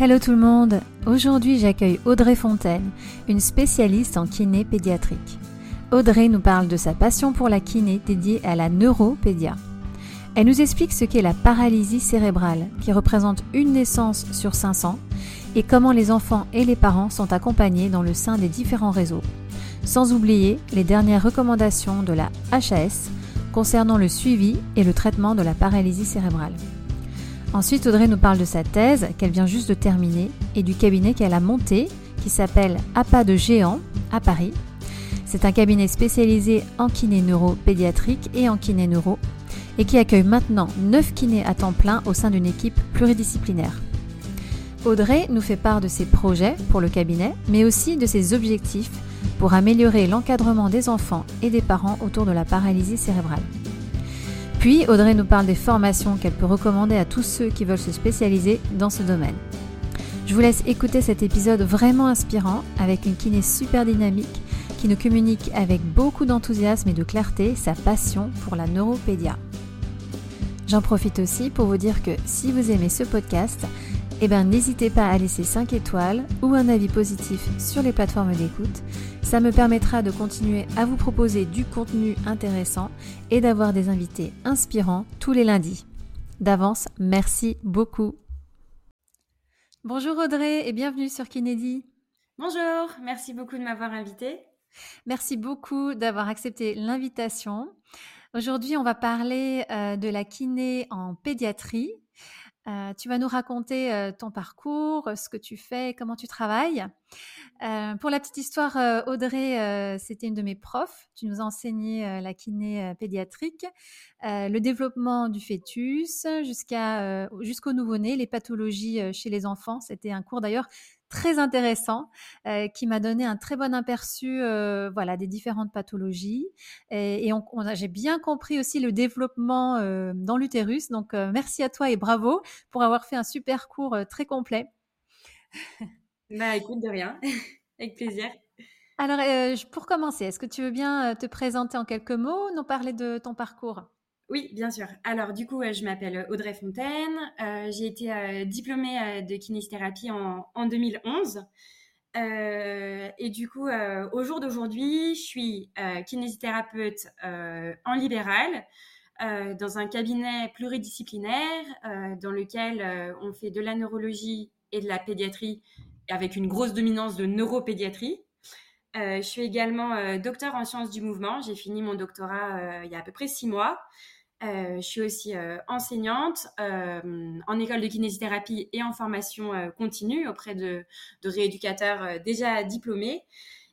Hello tout le monde Aujourd'hui j'accueille Audrey Fontaine, une spécialiste en kiné pédiatrique. Audrey nous parle de sa passion pour la kiné dédiée à la neuropédia. Elle nous explique ce qu'est la paralysie cérébrale, qui représente une naissance sur 500, et comment les enfants et les parents sont accompagnés dans le sein des différents réseaux. Sans oublier les dernières recommandations de la HAS concernant le suivi et le traitement de la paralysie cérébrale. Ensuite, Audrey nous parle de sa thèse qu'elle vient juste de terminer et du cabinet qu'elle a monté qui s'appelle APA de Géant à Paris. C'est un cabinet spécialisé en kiné neuro pédiatrique et en kiné neuro et qui accueille maintenant 9 kinés à temps plein au sein d'une équipe pluridisciplinaire. Audrey nous fait part de ses projets pour le cabinet, mais aussi de ses objectifs pour améliorer l'encadrement des enfants et des parents autour de la paralysie cérébrale. Puis, Audrey nous parle des formations qu'elle peut recommander à tous ceux qui veulent se spécialiser dans ce domaine. Je vous laisse écouter cet épisode vraiment inspirant avec une kiné super dynamique qui nous communique avec beaucoup d'enthousiasme et de clarté sa passion pour la neuropédia. J'en profite aussi pour vous dire que si vous aimez ce podcast, eh ben, n'hésitez pas à laisser 5 étoiles ou un avis positif sur les plateformes d'écoute. Ça me permettra de continuer à vous proposer du contenu intéressant et d'avoir des invités inspirants tous les lundis. D'avance, merci beaucoup. Bonjour Audrey et bienvenue sur Kinédi. Bonjour, merci beaucoup de m'avoir invitée. Merci beaucoup d'avoir accepté l'invitation. Aujourd'hui, on va parler euh, de la kiné en pédiatrie euh, tu vas nous raconter euh, ton parcours, ce que tu fais, comment tu travailles. Euh, pour la petite histoire, Audrey, c'était une de mes profs. Tu nous as enseigné la kiné pédiatrique, le développement du fœtus jusqu'à jusqu'au nouveau-né, les pathologies chez les enfants. C'était un cours d'ailleurs très intéressant euh, qui m'a donné un très bon aperçu euh, voilà des différentes pathologies et, on, j'ai bien compris aussi le développement euh, dans l'utérus donc merci à toi et bravo pour avoir fait un super cours très complet. bah écoute de rien avec plaisir. Alors pour commencer est-ce que tu veux bien te présenter en quelques mots nous parler de ton parcours? Oui, bien sûr. Alors, du coup, je m'appelle Audrey Fontaine. Euh, j'ai été euh, diplômée euh, de kinésithérapie en, en 2011. et du coup, au jour d'aujourd'hui, je suis kinésithérapeute en libéral dans un cabinet pluridisciplinaire dans lequel on fait de la neurologie et de la pédiatrie avec une grosse dominance de neuropédiatrie. je suis également docteur en sciences du mouvement. J'ai fini mon doctorat il y a à peu près six mois. Euh, je suis aussi euh, enseignante euh, en école de kinésithérapie et en formation continue auprès de, de rééducateurs déjà diplômés.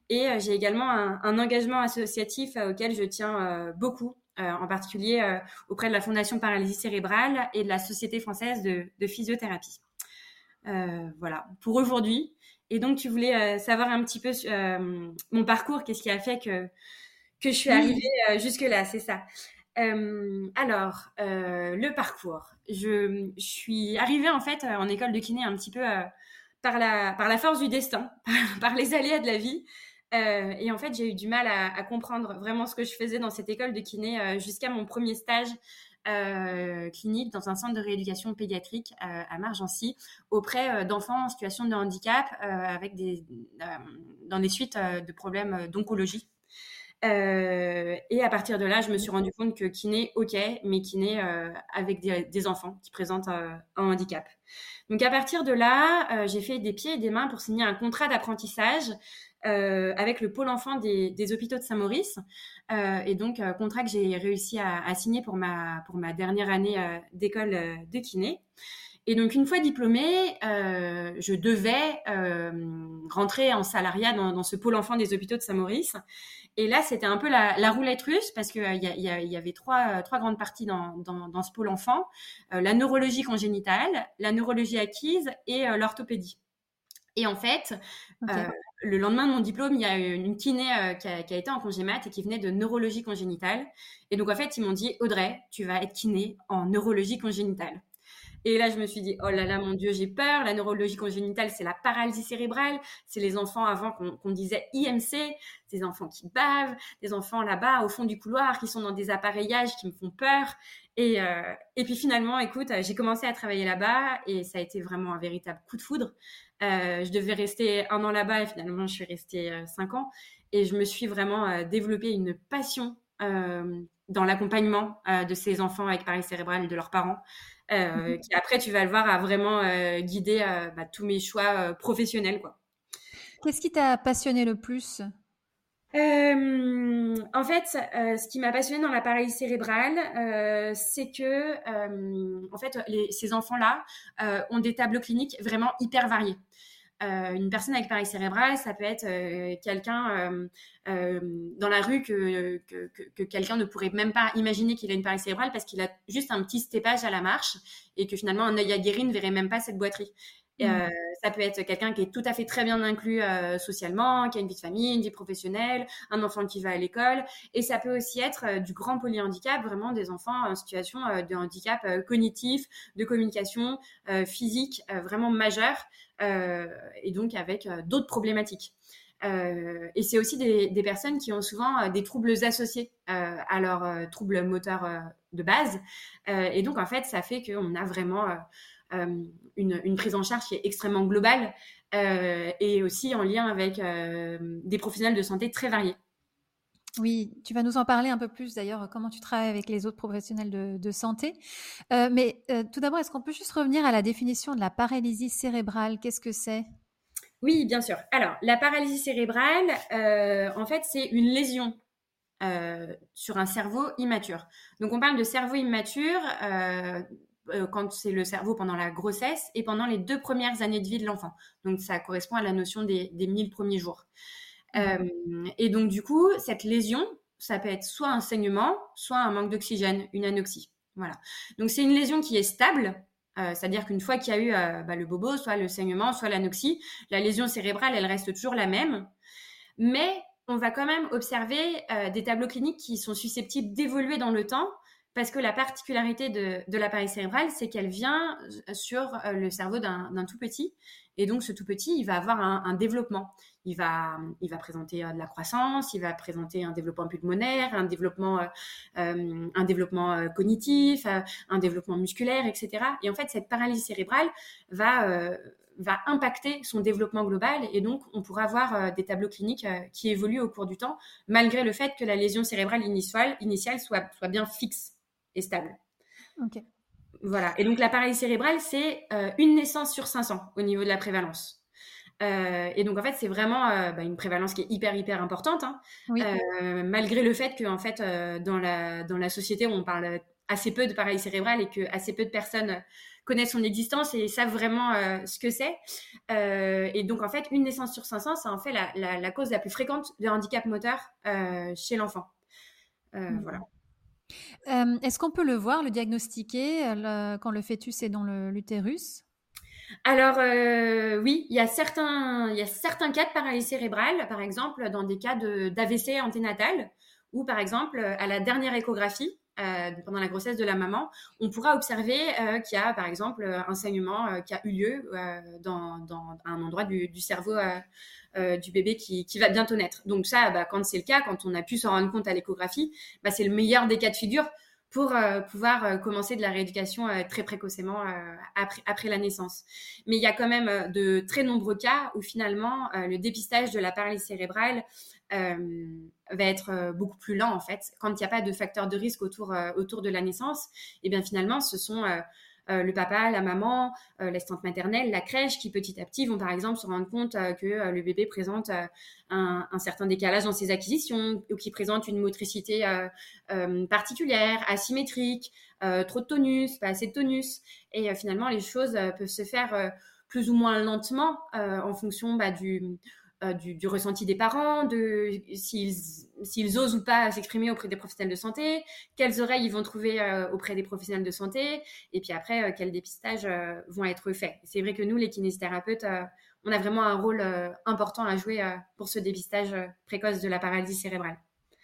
Et j'ai également un, un, engagement associatif auquel je tiens beaucoup, en particulier auprès de la Fondation Paralysie Cérébrale et de la Société française de, de physiothérapie. voilà, pour aujourd'hui. Et donc, tu voulais savoir un petit peu mon parcours, qu'est-ce qui a fait que, que je suis arrivée jusque-là, c'est ça. Euh, alors, euh, le parcours. Je, suis arrivée en fait en école de kiné un petit peu euh, par, la, force du destin, par, les aléas de la vie. Euh, et en fait, j'ai eu du mal à, à, comprendre vraiment ce que je faisais dans cette école de kiné euh, jusqu'à mon premier stage clinique dans un centre de rééducation pédiatrique à Margency auprès d'enfants en situation de handicap avec des, dans des suites de problèmes d'oncologie. Euh, et à partir de là, je me suis rendu compte que kiné, ok, mais kiné euh, avec des, enfants qui présentent euh, un handicap. Donc à partir de là, j'ai fait des pieds et des mains pour signer un contrat d'apprentissage avec le pôle enfant des, hôpitaux de Saint-Maurice. et donc contrat que j'ai réussi à, à, signer pour ma, pour ma dernière année d'école de kiné. Et donc, une fois diplômée, euh, je devais euh, rentrer en salariat dans, dans, ce pôle enfant des hôpitaux de Saint-Maurice. Et là, c'était un peu la, la, roulette russe parce qu'il y, y, y, avait trois, trois grandes parties dans, dans, dans ce pôle enfant. Euh, la neurologie congénitale, la neurologie acquise et euh, l'orthopédie. Et en fait, euh, le lendemain de mon diplôme, il y a une kiné qui a, qui, a, été en congé mat et qui venait de neurologie congénitale. Et donc, en fait, ils m'ont dit, Audrey, tu vas être kiné en neurologie congénitale. Et là, je me suis dit, oh là là, mon Dieu, j'ai peur. La neurologie congénitale, c'est la paralysie cérébrale. C'est les enfants avant qu'on disait IMC, des enfants qui bavent, des enfants là-bas au fond du couloir qui sont dans des appareillages qui me font peur. Et, euh, puis finalement, écoute, j'ai commencé à travailler là-bas et ça a été vraiment un véritable coup de foudre. Euh, je devais rester un an là-bas et finalement, je suis restée euh, cinq ans. Et je me suis vraiment euh, développé une passion euh, dans l'accompagnement de ces enfants avec paralysie cérébrale et de leurs parents. Euh, qui après, tu vas le voir, a vraiment euh, guidé euh, bah, tous mes choix professionnels. Quoi. Qu'est-ce qui t'a passionné le plus? En fait, ce qui m'a passionné dans la paralysie cérébrale, euh, c'est que, en fait, les, ces enfants-là ont des tableaux cliniques vraiment hyper variés. Euh, une personne avec paralysie cérébrale, ça peut être euh, quelqu'un euh, dans la rue que, que, que, quelqu'un ne pourrait même pas imaginer qu'il a une paralysie cérébrale parce qu'il a juste un petit stépage à la marche et que finalement un œil aguerri ne verrait même pas cette boiterie. Mmh. Euh, ça peut être quelqu'un qui est tout à fait très bien inclus euh, socialement, qui a une vie de famille, une vie professionnelle, un enfant qui va à l'école. Et ça peut aussi être euh, du grand polyhandicap, vraiment des enfants en situation de handicap cognitif, de communication, physique, vraiment majeur, et donc avec d'autres problématiques. Et c'est aussi des, personnes qui ont souvent des troubles associés à leurs troubles moteurs de base. et donc, en fait, ça fait qu'on a vraiment une, une, prise en charge qui est extrêmement globale euh, et aussi en lien avec euh, des professionnels de santé très variés. Oui, tu vas nous en parler un peu plus d'ailleurs, comment tu travailles avec les autres professionnels de, de santé. Euh, mais euh, tout d'abord, est-ce qu'on peut juste revenir à la définition de la paralysie cérébrale? Qu'est-ce que c'est? Oui, bien sûr. Alors, la paralysie cérébrale, euh, en fait, c'est une lésion sur un cerveau immature. Donc, on parle de cerveau immature euh, quand c'est le cerveau pendant la grossesse et pendant les deux premières années de vie de l'enfant. Donc ça correspond à la notion des, des 1000 premiers jours. Euh, et donc du coup, cette lésion, ça peut être soit un saignement, soit un manque d'oxygène, une anoxie. Voilà. Donc c'est une lésion qui est stable, euh, c'est-à-dire qu'une fois qu'il y a eu euh, bah, le bobo, soit le saignement, soit l'anoxie, la lésion cérébrale, elle reste toujours la même. Mais on va quand même observer des tableaux cliniques qui sont susceptibles d'évoluer dans le temps parce que la particularité de, de l'appareil cérébral, c'est qu'elle vient euh, sur euh, le cerveau d'un tout petit. Et donc, ce tout petit, il va avoir un, développement. Il va, présenter euh, de la croissance, il va présenter un développement pulmonaire, un développement, cognitif, un développement musculaire, etc. Et en fait, cette paralysie cérébrale va, impacter son développement global et donc on pourra avoir des tableaux cliniques qui évoluent au cours du temps, malgré le fait que la lésion cérébrale initiale, soit bien fixe et stable. Ok. Voilà. Et donc la paralysie cérébrale, c'est euh, une naissance sur 500 au niveau de la prévalence. Euh, et donc en fait, c'est vraiment euh, bah, une prévalence qui est hyper hyper importante, hein. oui. Malgré le fait que en fait dans la dans la société on parle assez peu de paralysie cérébrale et que assez peu de personnes connaissent son existence et savent vraiment ce que c'est. et donc en fait, une naissance sur 500, c'est en fait la, la, la, cause la plus fréquente de handicap moteur chez l'enfant. Mmh. Voilà. Euh, Est-ce qu'on peut le voir, le diagnostiquer le, quand le fœtus est dans l'utérus? Alors euh, oui, il y a certains, cas de paralysie cérébrale, par exemple dans des cas d'AVC anténatal, ou par exemple à la dernière échographie, euh, pendant la grossesse de la maman, on pourra observer euh, qu'il y a par exemple un saignement euh, qui a eu lieu euh, dans, un endroit du, cerveau euh, du bébé qui, va bientôt naître. Donc ça, bah, quand c'est le cas, quand on a pu s'en rendre compte à l'échographie, bah, c'est le meilleur des cas de figure pour euh, pouvoir euh, commencer de la rééducation euh, très précocement après, après, la naissance. Mais il y a quand même de très nombreux cas où finalement le dépistage de la paralysie cérébrale va être beaucoup plus lent en fait. Quand il n'y a pas de facteur de risque autour, autour de la naissance, et eh bien finalement ce sont euh, le papa, la maman, euh, l'assistante maternelle, la crèche, qui petit à petit vont par exemple se rendre compte euh, que le bébé présente un, un, certain décalage dans ses acquisitions ou qui présente une motricité particulière, asymétrique, trop de tonus, pas assez de tonus. Et finalement, les choses peuvent se faire plus ou moins lentement en fonction bah, du euh, du, ressenti des parents, de s'ils osent ou pas s'exprimer auprès des professionnels de santé, quelles oreilles ils vont trouver euh, auprès des professionnels de santé, et puis après, euh, quels dépistages euh, vont être faits. C'est vrai que nous, les kinésithérapeutes, on a vraiment un rôle important à jouer pour ce dépistage précoce de la paralysie cérébrale.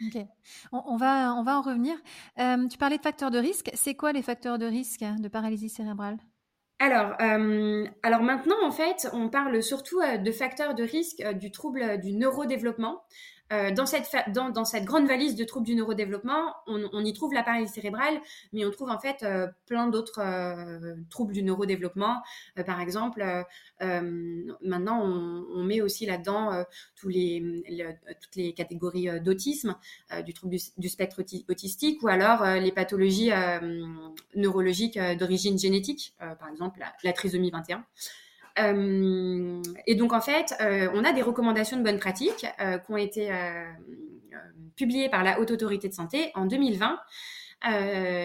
Ok, on, va, on va en revenir. tu parlais de facteurs de risque. C'est quoi les facteurs de risque de paralysie cérébrale? Alors, alors maintenant, en fait, on parle surtout de facteurs de risque du trouble du neurodéveloppement. Euh, dans, cette grande valise de troubles du neurodéveloppement, on, y trouve la paralysie cérébrale, mais on trouve en fait euh, plein d'autres euh, troubles du neurodéveloppement. par exemple, maintenant, on, met aussi là-dedans toutes les catégories d'autisme, du trouble du, spectre autistique, ou alors les pathologies neurologiques d'origine génétique, par exemple la trisomie 21. Euh, et donc en fait, euh, on a des recommandations de bonnes pratiques euh, qui ont été publiées par la Haute Autorité de Santé en 2020.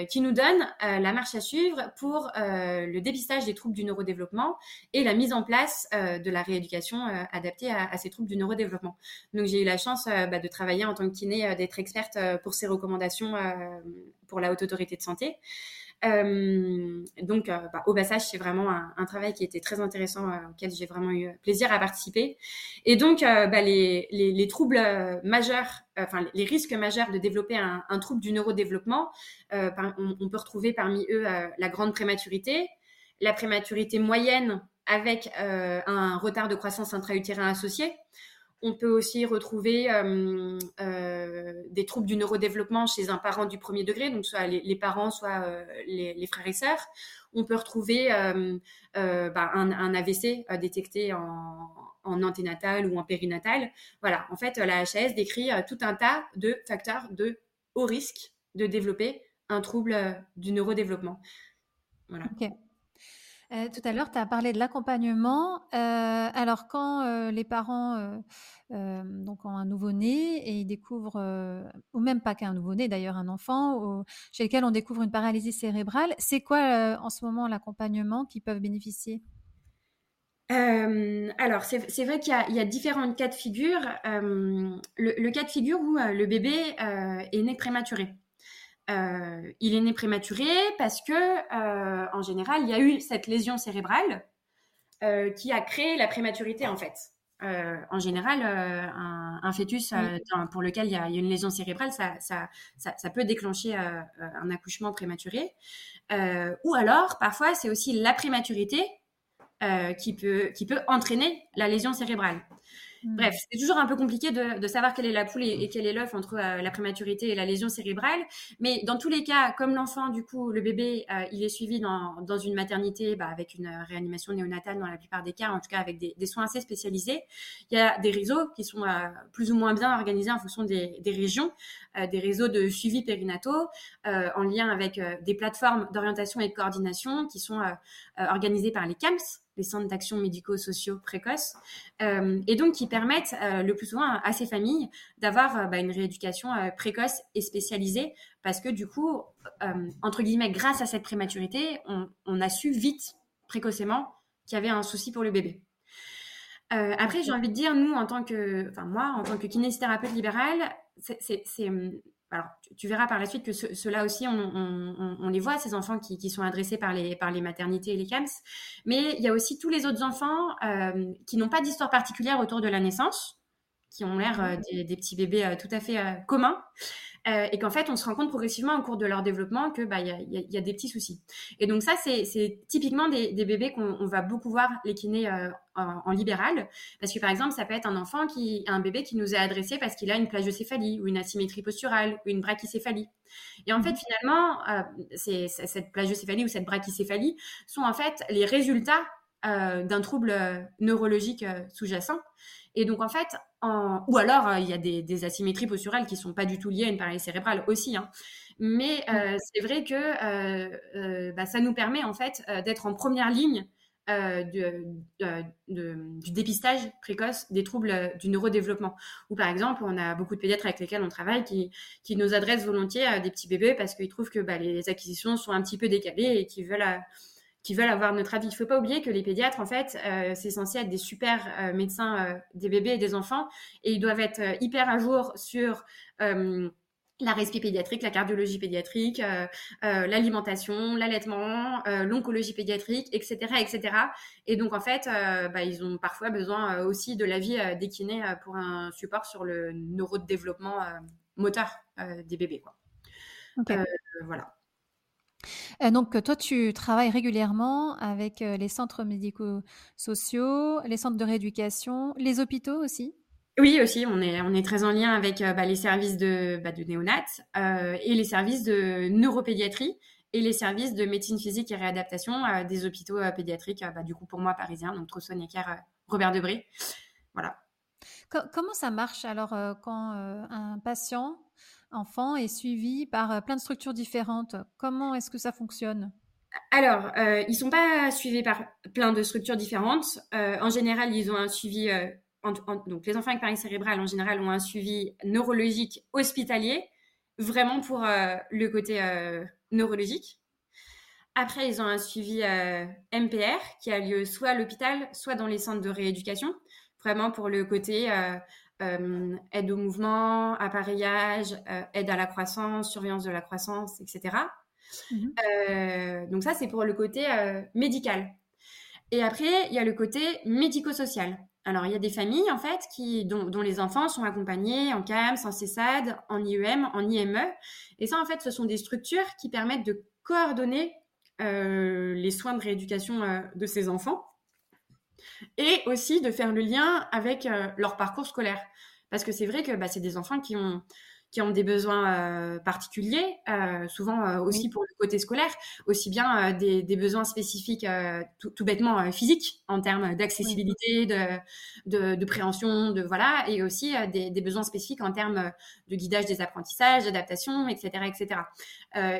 qui nous donnent la marche à suivre pour le dépistage des troubles du neurodéveloppement et la mise en place de la rééducation adaptée à, ces troubles du neurodéveloppement. Donc j'ai eu la chance bah, de travailler en tant que kiné, d'être experte pour ces recommandations pour la Haute Autorité de Santé. Euh, donc, euh, bah, au passage, c'est vraiment un, travail qui était très intéressant, euh, auquel j'ai vraiment eu plaisir à participer. Et donc, bah, les, les, les, troubles majeurs, enfin les risques majeurs de développer un, trouble du neurodéveloppement, on, peut retrouver parmi eux la grande prématurité, la prématurité moyenne avec un retard de croissance intra-utérin associé. On peut aussi retrouver euh, euh, des troubles du neurodéveloppement chez un parent du premier degré, donc soit les, parents, soit euh, les, frères et sœurs. On peut retrouver bah, un, AVC détecté en, anténatal ou en périnatal. Voilà, en fait, la HAS décrit tout un tas de facteurs de haut risque de développer un trouble du neurodéveloppement. Voilà. Euh, tout à l'heure, tu as parlé de l'accompagnement. Euh, alors, quand euh, les parents donc ont un nouveau-né et ils découvrent, ou même pas qu'un nouveau-né, d'ailleurs un enfant, chez lequel on découvre une paralysie cérébrale, c'est quoi en ce moment l'accompagnement qu'ils peuvent bénéficier? Alors, c'est vrai qu'il y, a différents cas de figure. Le, cas de figure où le bébé est né prématuré. Euh, il est né prématuré parce que, euh, en général, il y a eu cette lésion cérébrale euh, qui a créé la prématurité, en fait. en général, un, fœtus pour lequel il y, a, une lésion cérébrale, ça, ça peut déclencher un accouchement prématuré. ou alors, parfois, c'est aussi la prématurité qui, peut, qui peut entraîner la lésion cérébrale. Mm. Bref, c'est toujours un peu compliqué de, savoir quelle est la poule et, quel est l'œuf entre euh, la prématurité et la lésion cérébrale. Mais dans tous les cas, comme l'enfant, du coup, le bébé, euh, il est suivi dans, une maternité bah, avec une réanimation néonatale dans la plupart des cas, en tout cas avec des, soins assez spécialisés. Il y a des réseaux qui sont euh, plus ou moins bien organisés en fonction des, des régions, des réseaux de suivi périnataux en lien avec des plateformes d'orientation et de coordination qui sont organisées par les CAMS, les centres d'action médico-sociaux précoces, euh, et donc qui permettent euh, le plus souvent à, ces familles d'avoir euh, bah, une rééducation précoce et spécialisée, parce que du coup, entre guillemets, grâce à cette prématurité, on, a su vite, précocement, qu'il y avait un souci pour le bébé. après, j'ai envie de dire, nous, en tant que, enfin moi, en tant que kinésithérapeute libérale, c'est alors, tu, verras par la suite que ceux-là aussi, on, les voit, ces enfants qui, sont adressés par les, maternités et les CAMS. Mais il y a aussi tous les autres enfants euh, qui n'ont pas d'histoire particulière autour de la naissance, qui ont l'air euh, des, petits bébés euh, tout à fait communs, euh, et qu'en fait, on se rend compte progressivement au cours de leur développement que bah il y a, y a, des petits soucis. Et donc ça, c'est typiquement des, des bébés qu'on va beaucoup voir les kinés euh, en, libéral, parce que par exemple, ça peut être un enfant qui, un bébé qui nous est adressé parce qu'il a une plagiocéphalie ou une asymétrie posturale ou une brachycéphalie. Et en fait, mmh. finalement, euh, c'est cette plagiocéphalie ou cette brachycéphalie sont en fait les résultats d'un trouble neurologique sous-jacent. Et donc, en fait, ou alors, euh, il y a des, asymétries posturales qui ne sont pas du tout liées à une paralysie cérébrale aussi. Hein. Mais euh, c'est vrai que euh, bah, ça nous permet en fait d'être en première ligne du dépistage précoce des troubles du neurodéveloppement. Ou par exemple, on a beaucoup de pédiatres avec lesquels on travaille qui, qui nous adressent volontiers à des petits bébés parce qu'ils trouvent que bah, les acquisitions sont un petit peu décalées et qu'ils veulent qui veulent avoir notre avis. Il ne faut pas oublier que les pédiatres, en fait, euh, c'est censé être des super euh, médecins euh, des bébés et des enfants, et ils doivent être hyper à jour sur la respiration pédiatrique, la cardiologie pédiatrique, l'alimentation, l'allaitement, l'oncologie pédiatrique, etc., etc. Et donc en fait, bah, ils ont parfois besoin aussi de l'avis des kinés pour un support sur le neurodéveloppement moteur des bébés. Quoi. voilà. Donc, toi, tu travailles régulièrement avec les centres médico-sociaux, les centres de rééducation, les hôpitaux aussi? Oui, aussi, on est, on est très en lien avec bah, les services de, bah, de néonat et les services de neuropédiatrie et les services de médecine physique et réadaptation des hôpitaux pédiatriques, bah, du coup pour moi parisiens, donc Trousseau, Necker, Robert Debré. Voilà. comment ça marche alors quand un patient, enfant, est suivi par plein de structures différentes Comment est-ce que ça fonctionne? Alors, ils ne sont pas suivis par plein de structures différentes. en général, ils ont un suivi donc les enfants avec pareil cérébral en général ont un suivi neurologique hospitalier, vraiment pour euh, le côté euh, neurologique. Après, ils ont un suivi euh, MPR qui a lieu soit à l'hôpital, soit dans les centres de rééducation, vraiment pour le côté aide au mouvement, appareillage, aide à la croissance, surveillance de la croissance, etc. Mhm. donc ça, c'est pour le côté médical. Et après, il y a le côté médico-social. Alors, il y a des familles, en fait, qui, dont, les enfants sont accompagnés en CAMS, en CESAD, en IEM, en IME. Et ça, en fait, ce sont des structures qui permettent de coordonner euh, les soins de rééducation euh, de ces enfants et aussi de faire le lien avec euh, leur parcours scolaire. Parce que c'est vrai que bah, c'est des enfants qui ont qui ont des besoins euh, particuliers, euh, souvent euh, aussi pour le côté scolaire, aussi bien des, des, besoins spécifiques tout, tout, bêtement physiques en termes d'accessibilité, de, de, de, préhension, de voilà, et aussi des, des, besoins spécifiques en termes de guidage des apprentissages, d'adaptation, etc., etc.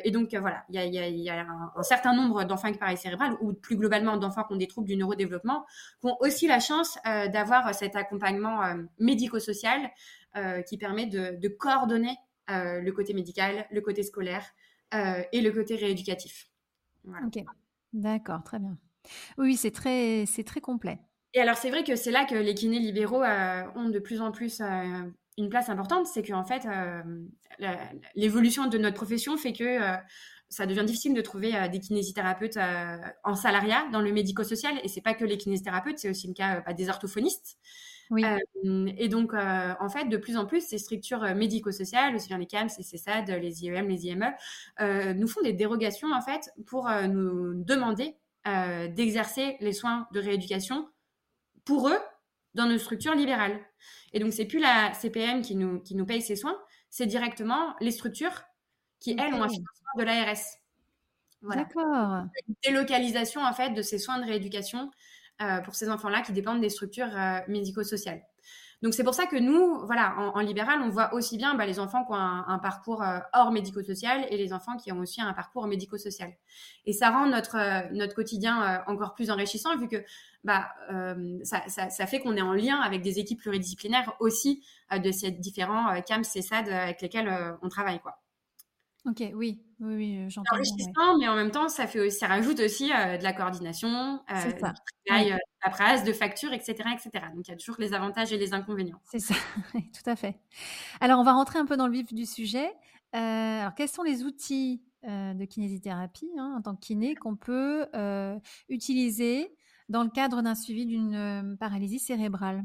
et donc voilà, il y a, y a, y a un, un, certain nombre d'enfants avec pareil cérébral ou plus globalement d'enfants qui ont des troubles du neurodéveloppement qui ont aussi la chance d'avoir cet accompagnement médico-social qui permet de, coordonner euh, le côté médical, le côté scolaire euh, et le côté rééducatif. Ok, d'accord, très bien. Oui, c'est très, c'est très complet. Et alors, c'est vrai que c'est là que les kinés libéraux ont de plus en plus une place importante. C'est qu'en fait, l'évolution de notre profession fait que ça devient difficile de trouver des kinésithérapeutes en salariat dans le médico-social. Et c'est pas que les kinésithérapeutes, c'est aussi le cas bah, des orthophonistes. Oui. Euh, et donc, euh, en fait, de plus en plus, ces structures médico-sociales, aussi bien les CAMS, les CESAD, les IEM, les IME, nous font des dérogations, en fait, pour nous demander d'exercer les soins de rééducation pour eux dans nos structures libérales. Et donc, c'est plus la CPM qui nous, qui nous paye ces soins, c'est directement les structures qui, elles, ont un financement de l'ARS. Voilà. D'accord. Délocalisation, en fait, de ces soins de rééducation pour ces enfants-là qui dépendent des structures euh, médico-sociales. Donc c'est pour ça que nous, voilà, en, libéral, on voit aussi bien bah, les enfants qui ont un, parcours euh, hors médico-social et les enfants qui ont aussi un parcours médico-social. Et ça rend notre notre quotidien encore plus enrichissant vu que bah ça, fait qu'on est en lien avec des équipes pluridisciplinaires aussi de ces différents CAMS, CESAD avec lesquels on travaille quoi. Ok, oui, oui, oui, euh, j'entends. enrichissant, mais en même temps, ça, fait ça rajoute aussi euh, de la coordination, euh, du travail, euh, la presse, de factures, etc., etc. Donc, il y a toujours les avantages et les inconvénients. C'est ça, tout à fait. Alors, on va rentrer un peu dans le vif du sujet. alors, quels sont les outils de kinésithérapie hein, en tant que kiné qu'on peut utiliser dans le cadre d'un suivi d'une paralysie cérébrale?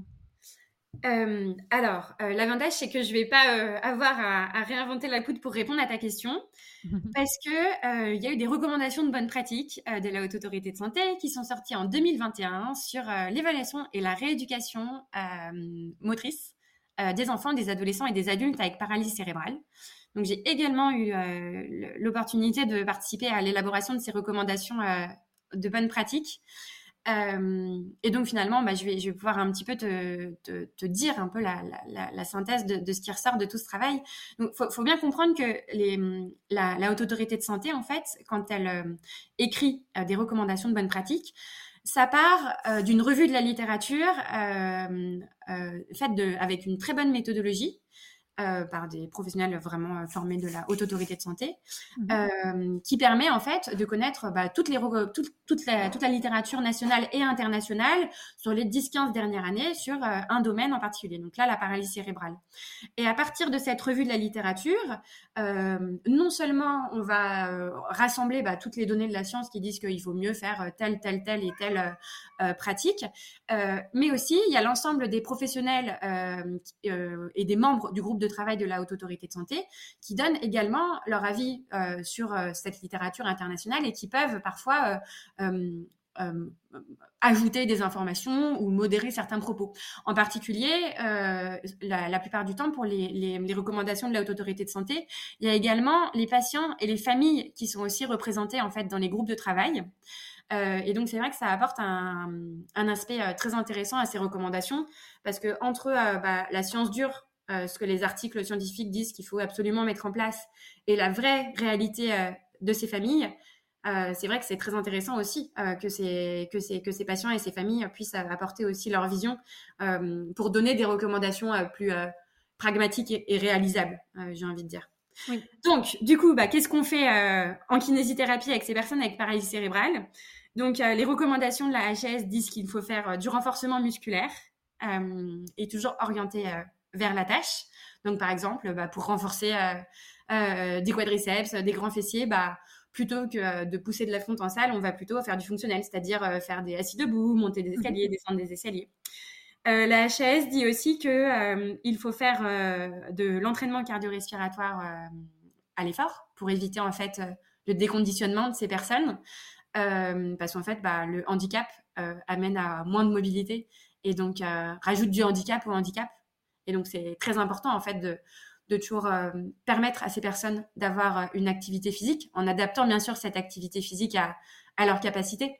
Euh, alors, euh, l'avantage, c'est que je vais pas euh, avoir à, réinventer la poudre pour répondre à ta question, parce que il y a eu des recommandations de bonne pratique de la Haute Autorité de Santé qui sont sorties en 2021 sur l'évaluation et la rééducation motrice des enfants, des adolescents et des adultes avec paralysie cérébrale. Donc, j'ai également eu l'opportunité de participer à l'élaboration de ces recommandations de bonne pratique. Et donc finalement, bah, je, vais, pouvoir un petit peu te, dire un peu la, synthèse de, ce qui ressort de tout ce travail. Donc, faut, bien comprendre que la, haute autorité de santé, en fait, quand elle écrit des recommandations de bonne pratique, ça part d'une revue de la littérature faite avec une très bonne méthodologie euh, par des professionnels vraiment euh, formés de la haute autorité de santé, mhm. euh, qui permet en fait de connaître bah, toutes les, toute, toute, la, toute la littérature nationale et internationale sur les 10-15 dernières années sur un domaine en particulier. Donc là, la paralysie cérébrale. Et à partir de cette revue de la littérature, non seulement on va rassembler bah, toutes les données de la science qui disent qu'il faut mieux faire telle, telle, telle et telle pratique, mais aussi il y a l'ensemble des professionnels et des membres du groupe de travail de la Haute Autorité de Santé, qui donnent également leur avis sur cette littérature internationale et qui peuvent parfois euh, ajouter des informations ou modérer certains propos. En particulier, euh, la, plupart du temps, pour les, recommandations de la Haute Autorité de Santé, il y a également les patients et les familles qui sont aussi représentés en fait dans les groupes de travail. Euh, et donc c'est vrai que ça apporte un, aspect très intéressant à ces recommandations parce que entre bah, la science dure, ce que les articles scientifiques disent qu'il faut absolument mettre en place, et la vraie réalité de ces familles, euh, c'est vrai que c'est très intéressant aussi euh, que, ces, que, ces, que ces patients et ces familles puissent apporter aussi leur vision euh, pour donner des recommandations plus pragmatiques et, réalisables, j'ai envie de dire. Donc, du coup, bah, qu'est-ce qu'on fait en kinésithérapie avec ces personnes avec paralysie cérébrale? Donc, les recommandations de la HS disent qu'il faut faire du renforcement musculaire et toujours orienté vers la tâche. Donc, par exemple, bah, pour renforcer des quadriceps, des grands fessiers, bah, plutôt que euh, de pousser de la fonte en salle, on va plutôt faire du fonctionnel, c'est-à-dire euh, faire des assis debout, monter des escaliers, mhm. descendre des escaliers. Euh, la HAS dit aussi que il faut faire de l'entraînement cardio-respiratoire à l'effort pour éviter en fait le déconditionnement de ces personnes, parce qu'en fait, bah, le handicap amène à moins de mobilité et donc rajoute du handicap au handicap. Et donc c'est très important en fait de de toujours euh, permettre à ces personnes d'avoir euh, une activité physique, en adaptant bien sûr cette activité physique à, à leurs capacités.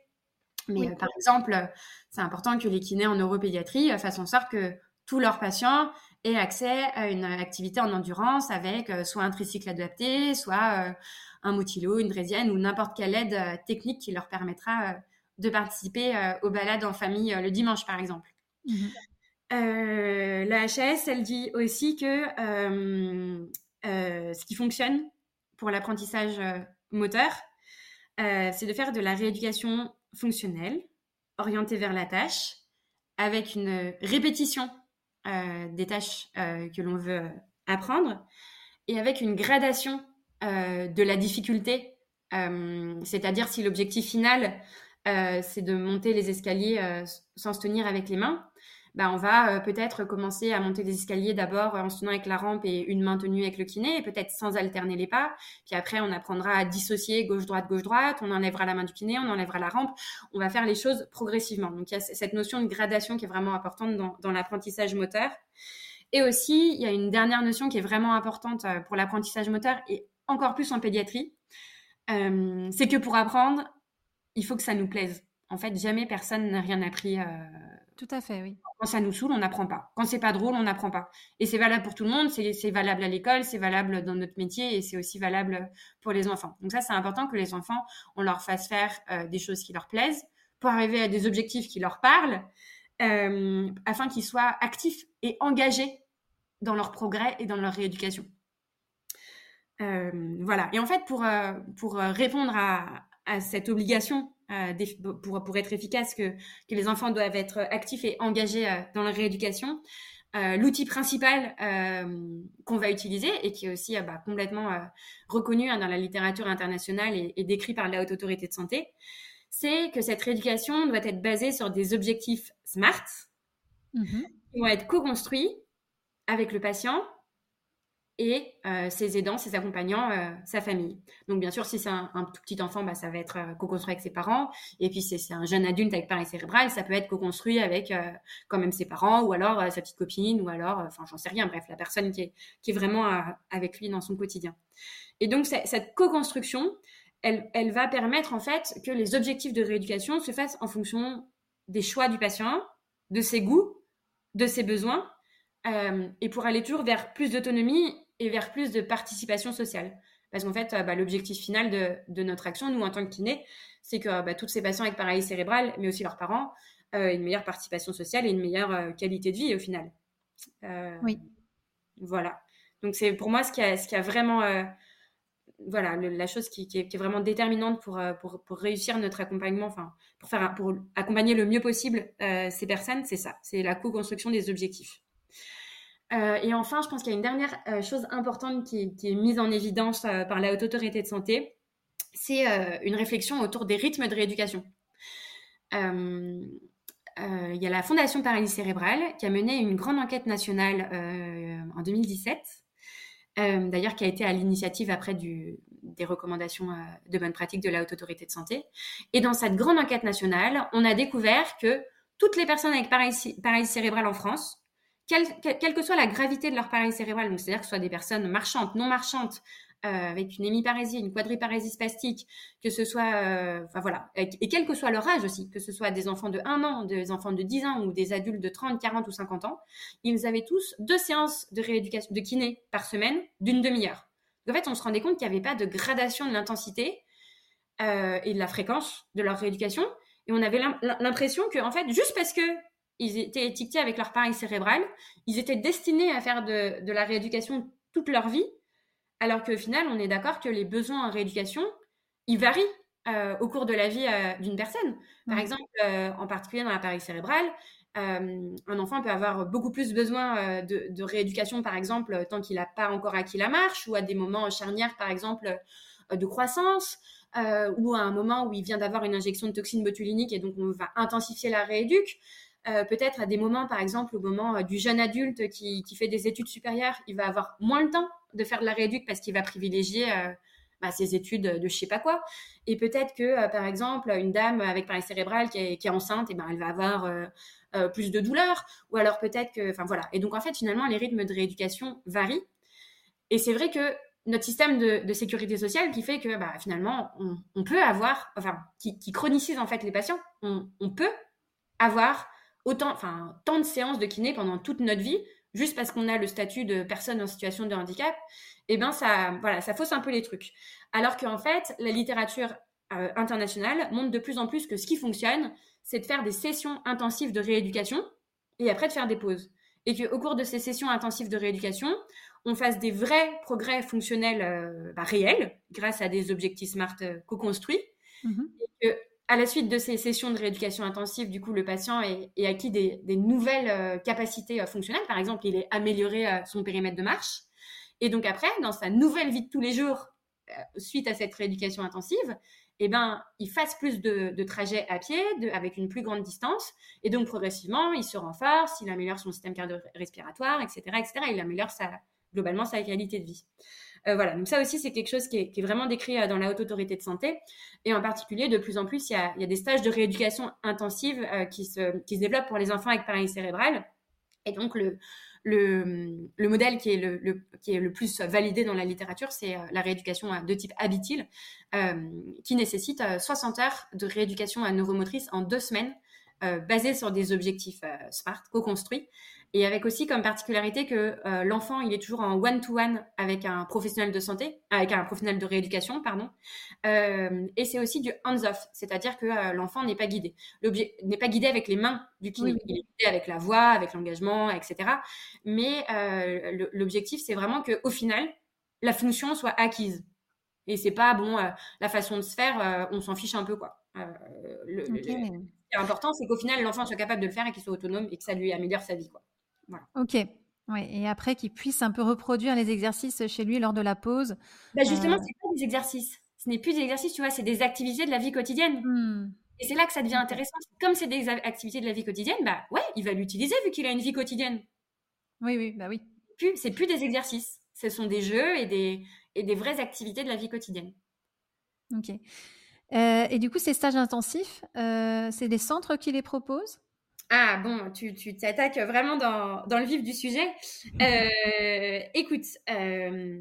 Mais euh, par exemple, c'est important que les kinés en neuropédiatrie fassent en sorte que tous leurs patients aient accès à une activité en endurance avec soit un tricycle adapté, soit un motilo, une draisienne ou n'importe quelle aide technique qui leur permettra de participer aux balades en famille le dimanche, par exemple. Mmh la HAS, elle dit aussi que euh, euh, ce qui fonctionne pour l'apprentissage moteur, c'est de faire de la rééducation fonctionnelle, orientée vers la tâche, avec une répétition des tâches que l'on veut apprendre, et avec une gradation de la difficulté, c'est-à-dire si l'objectif final, c'est de monter les escaliers sans se tenir avec les mains, bah, on va euh, peut-être commencer à monter des escaliers d'abord en se tenant avec la rampe et une main tenue avec le kiné, et peut-être sans alterner les pas. Puis après, on apprendra à dissocier gauche-droite, gauche-droite, on enlèvera la main du kiné, on enlèvera la rampe. On va faire les choses progressivement. Donc il y a cette notion de gradation qui est vraiment importante dans, l'apprentissage moteur. Et aussi, il y a une dernière notion qui est vraiment importante euh, pour l'apprentissage moteur et encore plus en pédiatrie. Euh, c'est que pour apprendre, il faut que ça nous plaise. En fait, jamais personne n'a rien appris tout à fait, oui. Quand ça nous saoule, on n'apprend pas. Quand c'est pas drôle, on n'apprend pas. Et c'est valable pour tout le monde, c'est valable à l'école, c'est valable dans notre métier et c'est aussi valable pour les enfants. Donc ça, c'est important que les enfants, on leur fasse faire euh, des choses qui leur plaisent pour arriver à des objectifs qui leur parlent, euh, afin qu'ils soient actifs et engagés dans leur progrès et dans leur rééducation. Euh, voilà. Et en fait, pour, pour répondre à, à cette obligation euh, pour, pour être efficace que, que les enfants doivent être actifs et engagés euh, dans la rééducation. Euh, l'outil principal qu'on va utiliser et qui est aussi bah, complètement reconnu hein, dans la littérature internationale et, décrit par la Haute Autorité de Santé, c'est que cette rééducation doit être basée sur des objectifs SMART mmh qui vont être co-construits avec le patient et euh, ses aidants, ses accompagnants, euh, sa famille. Donc bien sûr, si c'est un, tout petit enfant, bah, ça va être euh, co-construit avec ses parents. Et puis si c'est un jeune adulte avec paralysie cérébrale, ça peut être co-construit avec quand même ses parents ou alors sa petite copine ou alors, enfin j'en sais rien, bref, la personne qui est, vraiment avec lui dans son quotidien. Et donc cette co-construction, elle, va permettre en fait que les objectifs de rééducation se fassent en fonction des choix du patient, de ses goûts, de ses besoins et pour aller toujours vers plus d'autonomie et vers plus de participation sociale. Parce qu'en fait, euh, bah, l'objectif final de, de, notre action, nous en tant que kiné, c'est que bah, toutes ces patients avec paralysie cérébrale, mais aussi leurs parents, euh, aient une meilleure participation sociale et une meilleure qualité de vie au final. oui. Voilà. Donc c'est pour moi ce qui a, ce qui a vraiment, voilà, la chose qui, qui, est, vraiment déterminante pour, pour, pour réussir notre accompagnement, enfin pour faire, pour accompagner le mieux possible ces personnes, c'est ça, c'est la co-construction des objectifs. Euh, et enfin, je pense qu'il y a une dernière euh, chose importante qui, est mise en évidence euh, par la Haute Autorité de Santé, c'est une réflexion autour des rythmes de rééducation. il y a la Fondation Paralysie Cérébrale qui a mené une grande enquête nationale en 2017, d'ailleurs qui a été à l'initiative après des recommandations de bonne pratique de la Haute Autorité de Santé. Et dans cette grande enquête nationale, on a découvert que toutes les personnes avec paralysie, cérébrale en France, quelle, que soit la gravité de leur paralysie cérébrale, c'est-à-dire que ce soit des personnes marchantes, non marchantes, euh, avec une hémiparésie, une quadriparésie spastique, que ce soit, euh, voilà, et, quel que soit leur âge aussi, que ce soit des enfants de 1 an, des enfants de 10 ans ou des adultes de 30, 40 ou 50 ans, ils avaient tous deux séances de rééducation, de kiné par semaine d'une demi-heure. En fait, on se rendait compte qu'il n'y avait pas de gradation de l'intensité euh, et de la fréquence de leur rééducation. Et on avait l'impression que, en fait, juste parce que ils étaient étiquetés avec leur pareil cérébral, ils étaient destinés à faire de, de la rééducation toute leur vie, alors qu'au final, on est d'accord que les besoins en rééducation, ils varient euh, au cours de la vie euh, d'une personne. Par exemple, euh, en particulier dans l'appareil cérébral, un enfant peut avoir beaucoup plus besoin de, de, rééducation, par exemple, tant qu'il n'a pas encore acquis la marche, ou à des moments charnières, par exemple, de croissance, ou à un moment où il vient d'avoir une injection de toxine botulinique et donc on va intensifier la rééduque. Peut-être à des moments, par exemple, au moment du jeune adulte qui, qui, fait des études supérieures, il va avoir moins le temps de faire de la rééduque parce qu'il va privilégier euh, bah, ses études de je sais pas quoi. Et peut-être que, euh, par exemple, une dame avec paralysie cérébrale qui est, enceinte, et eh ben, elle va avoir euh, plus de douleurs. Ou alors peut-être que, enfin voilà. Et donc en fait, finalement, les rythmes de rééducation varient. Et c'est vrai que notre système de, sécurité sociale qui fait que bah, finalement, on, peut avoir, enfin, qui, chronicise en fait les patients, on peut avoir autant, enfin, tant de séances de kiné pendant toute notre vie juste parce qu'on a le statut de personne en situation de handicap, eh ben ça, voilà, ça fausse un peu les trucs. Alors qu'en fait, la littérature euh, internationale montre de plus en plus que ce qui fonctionne, c'est de faire des sessions intensives de rééducation et après de faire des pauses. Et qu'au cours de ces sessions intensives de rééducation, on fasse des vrais progrès fonctionnels euh, bah, réels grâce à des objectifs SMART euh, co-construits. Mmh et que à la suite de ces sessions de rééducation intensive, du coup, le patient est, acquis des, nouvelles euh, capacités euh, fonctionnelles. Par exemple, il est amélioré euh, son périmètre de marche. Et donc après, dans sa nouvelle vie de tous les jours, suite à cette rééducation intensive, eh ben, il fasse plus de, trajets à pied, avec une plus grande distance. Et donc, progressivement, il se renforce, il améliore son système cardio-respiratoire, etc., etc. Il améliore globalement sa qualité de vie. Euh, voilà, donc ça aussi, c'est quelque chose qui est, vraiment décrit euh, dans la haute autorité de santé. Et en particulier, de plus en plus, il y a, des stages de rééducation intensive euh, qui, se, développent pour les enfants avec paralysie cérébrale. Et donc, le, le, le, modèle qui est le, plus validé dans la littérature, c'est la rééducation de type habitile, qui nécessite 60 heures de rééducation neuromotrice en deux semaines, euh, basée sur des objectifs SMART, co-construits, et avec aussi comme particularité que euh, l'enfant, il est toujours en one-to-one avec un professionnel de santé, avec un professionnel de rééducation, pardon. Euh, et c'est aussi du hands-off, c'est-à-dire que euh, l'enfant n'est pas guidé. L'objet n'est pas guidé avec les mains du kiné, il est guidé avec la voix, avec l'engagement, etc. Mais l'objectif, c'est vraiment qu'au final, la fonction soit acquise. Et c'est pas, bon, la façon de se faire, on s'en fiche un peu, quoi. Le, ce qui est important, c'est qu'au final, l'enfant soit capable de le faire et qu'il soit autonome et que ça lui améliore sa vie, quoi. Ok. Ouais, et après qu'il puisse un peu reproduire les exercices chez lui lors de la pause. Bah justement, euh c'est pas des exercices. Ce n'est plus des exercices, tu vois, c'est des activités de la vie quotidienne. Mmh. Et c'est là que ça devient intéressant. Comme c'est des activités de la vie quotidienne, bah ouais, il va l'utiliser vu qu'il a une vie quotidienne. Oui, oui, bah oui. Plus, c'est plus des exercices. Ce sont des jeux et des, et des vraies activités de la vie quotidienne. Ok. Euh, et du coup, ces stages intensifs, euh, c'est des centres qui les proposent? Ah bon, tu t'attaques vraiment dans, le vif du sujet. Euh, écoute, euh,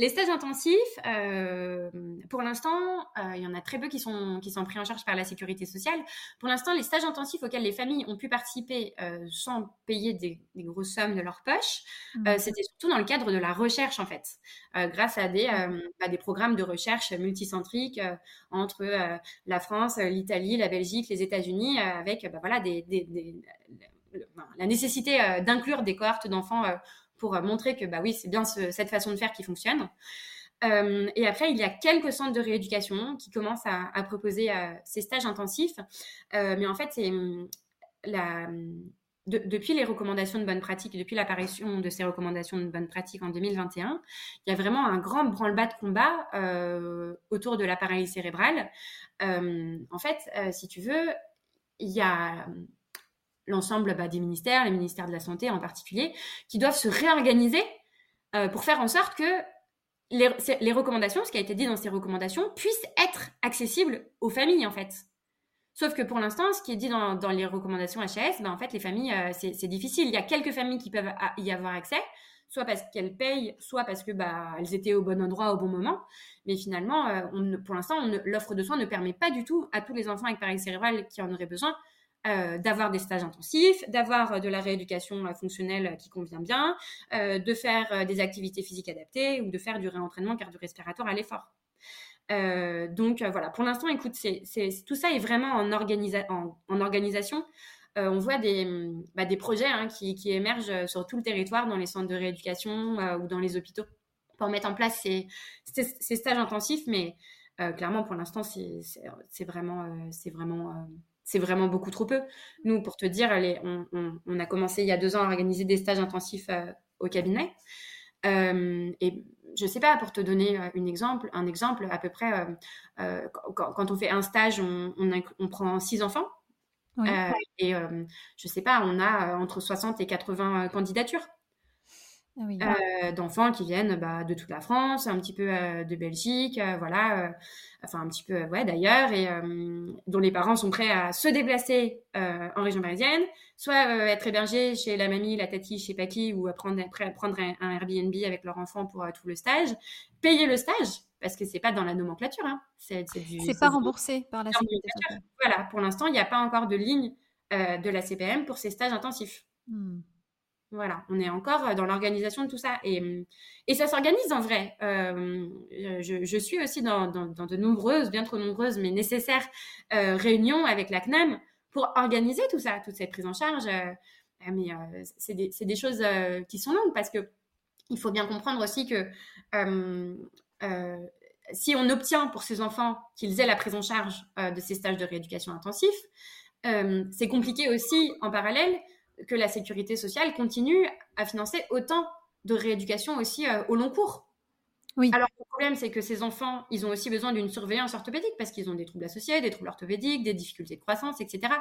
les stages intensifs, euh, pour l'instant, euh, il y en a très peu qui sont, qui sont pris en charge par la sécurité sociale. Pour l'instant, les stages intensifs auxquels les familles ont pu participer euh, sans payer des, grosses sommes de leur poche, mmh. c'était surtout dans le cadre de la recherche, en fait, grâce à des, à des programmes de recherche multicentriques entre la France, l'Italie, la Belgique, les États-Unis, avec bah, voilà, des, des, la nécessité d'inclure des cohortes d'enfants pour euh, montrer que bah oui, c'est bien cette façon de faire qui fonctionne. Euh, et après, il y a quelques centres de rééducation qui commencent à, proposer euh, ces stages intensifs. mais en fait, c'est hum, la, depuis les recommandations de bonne pratique, depuis l'apparition de ces recommandations de bonne pratique en 2021, il y a vraiment un grand branle-bas de combat autour de la paralysie cérébrale. en fait, si tu veux, il y a l'ensemble bah, des ministères, les ministères de la Santé en particulier, qui doivent se réorganiser pour faire en sorte que les, recommandations, ce qui a été dit dans ces recommandations, puissent être accessibles aux familles, en fait. Sauf que pour l'instant, ce qui est dit dans, les recommandations HAS, ben, en fait, les familles, c'est difficile. Il y a quelques familles qui peuvent y avoir accès, soit parce qu'elles payent, soit parce que bah, elles étaient au bon endroit au bon moment. Mais finalement, euh, pour l'instant, l'offre de soins ne permet pas du tout à tous les enfants avec paralysie cérébrale qui en auraient besoin euh, d'avoir des stages intensifs, d'avoir euh, de la rééducation fonctionnelle qui convient bien, de faire des activités physiques adaptées ou de faire du réentraînement cardio-respiratoire à l'effort. donc voilà, pour l'instant, écoute, tout ça est vraiment en, organisation. Euh, on voit des, bah, projets hein, qui, émergent sur tout le territoire, dans les centres de rééducation euh, ou dans les hôpitaux, pour mettre en place ces, stages intensifs. Mais euh, clairement, pour l'instant, c'est vraiment, c'est vraiment, c'est vraiment beaucoup trop peu. Nous, pour te dire, on, a commencé il y a deux ans à organiser des stages intensifs au cabinet. et je sais pas, pour te donner un exemple, un exemple à peu près, quand, on fait un stage, on, on prend six enfants. Euh, et euh, je sais pas, on a euh, entre 60 et 80 candidatures. Ah d'enfants qui viennent bah, de toute la France, un petit peu de Belgique, voilà, enfin un petit peu ouais d'ailleurs, et dont les parents sont prêts à se déplacer en région parisienne, soit être hébergés chez la mamie, la tati, chez Paki, ou prendre, prendre un, un, Airbnb avec leur enfant pour tout le stage, payer le stage, parce que c'est pas dans la nomenclature. Hein. C'est pas remboursé par la sécurité. Voilà, pour l'instant, il n'y a pas encore de ligne euh, de la CPM pour ces stages intensifs. Hmm. Voilà, on est encore euh, dans l'organisation de tout ça. Et, et ça s'organise en vrai. Euh, je, suis aussi dans, de nombreuses, bien trop nombreuses, mais nécessaires réunions avec la CNAM pour organiser tout ça, toute cette prise en charge. mais c'est des, des, choses qui sont longues parce que il faut bien comprendre aussi que euh, si on obtient pour ces enfants qu'ils aient la prise en charge euh, de ces stages de rééducation intensif, euh, c'est compliqué aussi en parallèle que la sécurité sociale continue à financer autant de rééducation aussi au long cours. Oui. Alors le problème, c'est que ces enfants, ils ont aussi besoin d'une surveillance orthopédique parce qu'ils ont des troubles associés, des troubles orthopédiques, des difficultés de croissance, etc.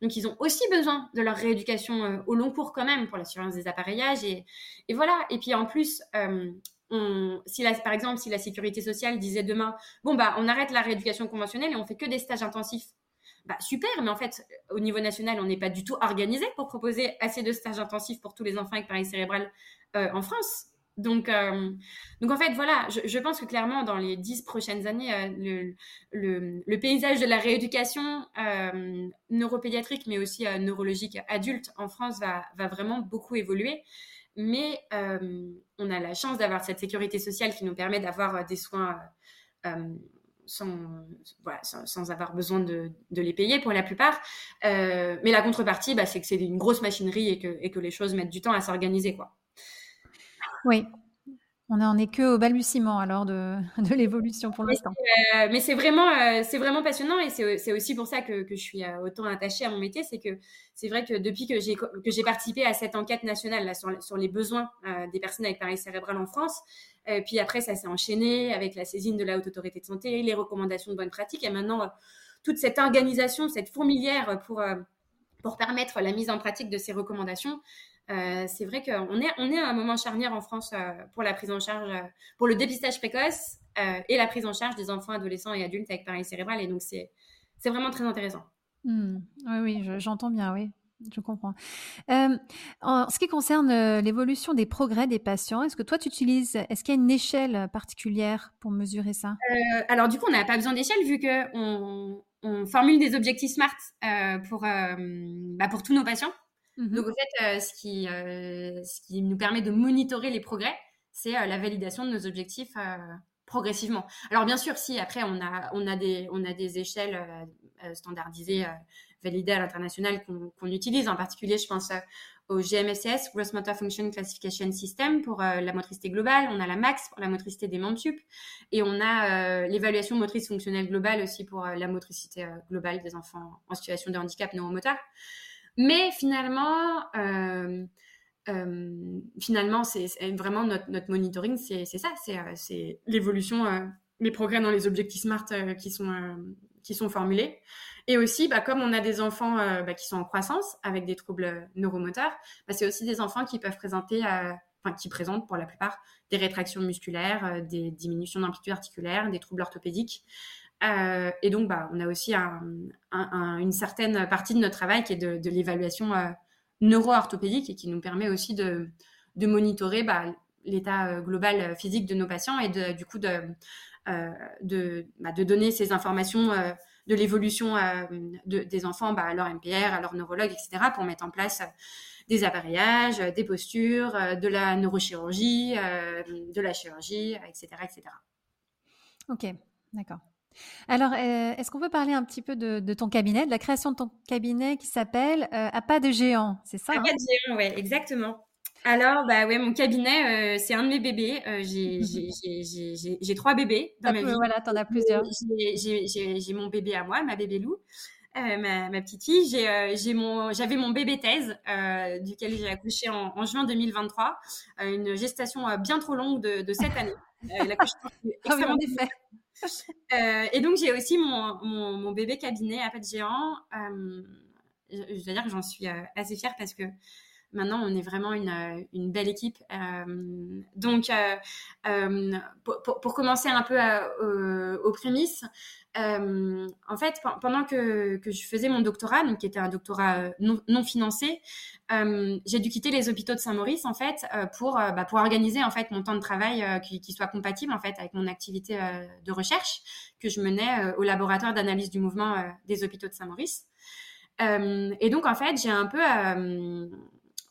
Donc ils ont aussi besoin de leur rééducation au long cours quand même pour la surveillance des appareillages et, et voilà. Et puis en plus, si par exemple, si la sécurité sociale disait demain, bon, bah, on arrête la rééducation conventionnelle et on fait que des stages intensifs, bah, super, mais en fait, au niveau national, on n'est pas du tout organisé pour proposer assez de stages intensifs pour tous les enfants avec paralysie cérébrale euh, en France. Donc, euh, donc, en fait, voilà, je, pense que clairement, dans les dix prochaines années, euh, le, paysage de la rééducation neuropédiatrique, mais aussi neurologique adulte en France va, vraiment beaucoup évoluer mais on a la chance d'avoir cette sécurité sociale qui nous permet d'avoir des soins euh, sans, sans, avoir besoin de, les payer pour la plupart. mais la contrepartie, bah, c'est que c'est une grosse machinerie et que, et que les choses mettent du temps à s'organiser. quoi. Oui, on n'en est que au balbutiement alors de, de l'évolution pour l'instant. Euh, mais c'est vraiment, euh, c'est vraiment passionnant et c'est aussi pour ça que, que je suis euh, autant attachée à mon métier. C'est que c'est vrai que depuis que j'ai participé à cette enquête nationale là, sur, sur les besoins des personnes avec paralysie cérébrale en France, puis après ça s'est enchaîné avec la saisine de la haute autorité de santé, les recommandations de bonne pratique et maintenant toute cette organisation, cette fourmilière pour pour permettre la mise en pratique de ces recommandations. Euh, c'est vrai qu'on est, on est à un moment charnière en France euh, pour la prise en charge, euh, pour le dépistage précoce et la prise en charge des enfants, adolescents et adultes avec paralysie cérébrale. Et donc, c'est, c'est vraiment très intéressant. Hmm. Oui, oui, j'entends bien, oui. Je comprends. en ce qui concerne l'évolution des progrès des patients, est-ce que toi tu utilises, est-ce qu'il y a une échelle particulière pour mesurer ça? Alors du coup, on n'a pas besoin d'échelle vu que on, on, formule des objectifs SMART pour, bah, pour tous nos patients. Mmh Donc, en fait, euh, ce, qui, euh, ce qui nous permet de monitorer les progrès, c'est euh, la validation de nos objectifs progressivement. Alors, bien sûr, si après, on a, on a, des, on a des échelles standardisées, validées à l'international qu'on utilise. En particulier, je pense au GMSS, Gross Motor Function Classification System, pour la motricité globale. On a la MAX pour la motricité des membres sup. Et on a l'évaluation motrice fonctionnelle globale aussi pour la motricité globale des enfants en situation de handicap neuromoteur. Mais finalement, euh, euh, finalement, c'est vraiment notre, monitoring, c'est ça, c'est euh, l'évolution, les progrès dans les objectifs SMART qui sont qui sont formulées. Et aussi, bah, comme on a des enfants bah, qui sont en croissance avec des troubles neuromoteurs, bah, c'est aussi des enfants qui peuvent présenter, enfin qui présentent pour la plupart des rétractions musculaires, des diminutions d'amplitude articulaire, des troubles orthopédiques. et donc, bah, on a aussi une certaine partie de notre travail qui est de, l'évaluation neuro-orthopédique et qui nous permet aussi de, de monitorer bah, l'état euh, global euh, physique de nos patients et de, du coup de, euh, de, bah, de, donner ces informations de l'évolution de, des enfants bah, à leur MPR, à leur neurologue, etc., pour mettre en place des appareillages, des postures, de la neurochirurgie, de la chirurgie, etc. etc. Ok, d'accord. Alors, est-ce qu'on peut parler un petit peu de, ton cabinet, de la création de ton cabinet qui s'appelle À pas de géant, c'est ça À pas hein? de géant, oui, exactement. Alors, bah ouais, mon cabinet, euh, c'est un de mes bébés. Euh, j'ai trois bébés dans ma vie. Voilà, t'en as plusieurs. J'ai mon bébé à moi, ma bébé Lou, euh, ma, ma, petite fille. J'avais mon, mon bébé thèse, duquel j'ai accouché en, juin 2023. une gestation bien trop longue de, de 7 années. L'accouchement ah extrêmement euh, et donc, j'ai aussi mon, mon, mon, bébé cabinet à de géant. je dois dire que j'en suis assez fière parce que Maintenant, on est vraiment une, euh, belle équipe. Euh, donc, euh, pour, commencer un peu aux prémices, en fait, pendant que, je faisais mon doctorat, donc qui était un doctorat non, financé, j'ai dû quitter les hôpitaux de Saint-Maurice en fait pour bah, pour organiser en fait mon temps de travail qui, qui, soit compatible en fait avec mon activité de recherche que je menais au laboratoire d'analyse du mouvement des hôpitaux de Saint-Maurice. et donc en fait, j'ai un peu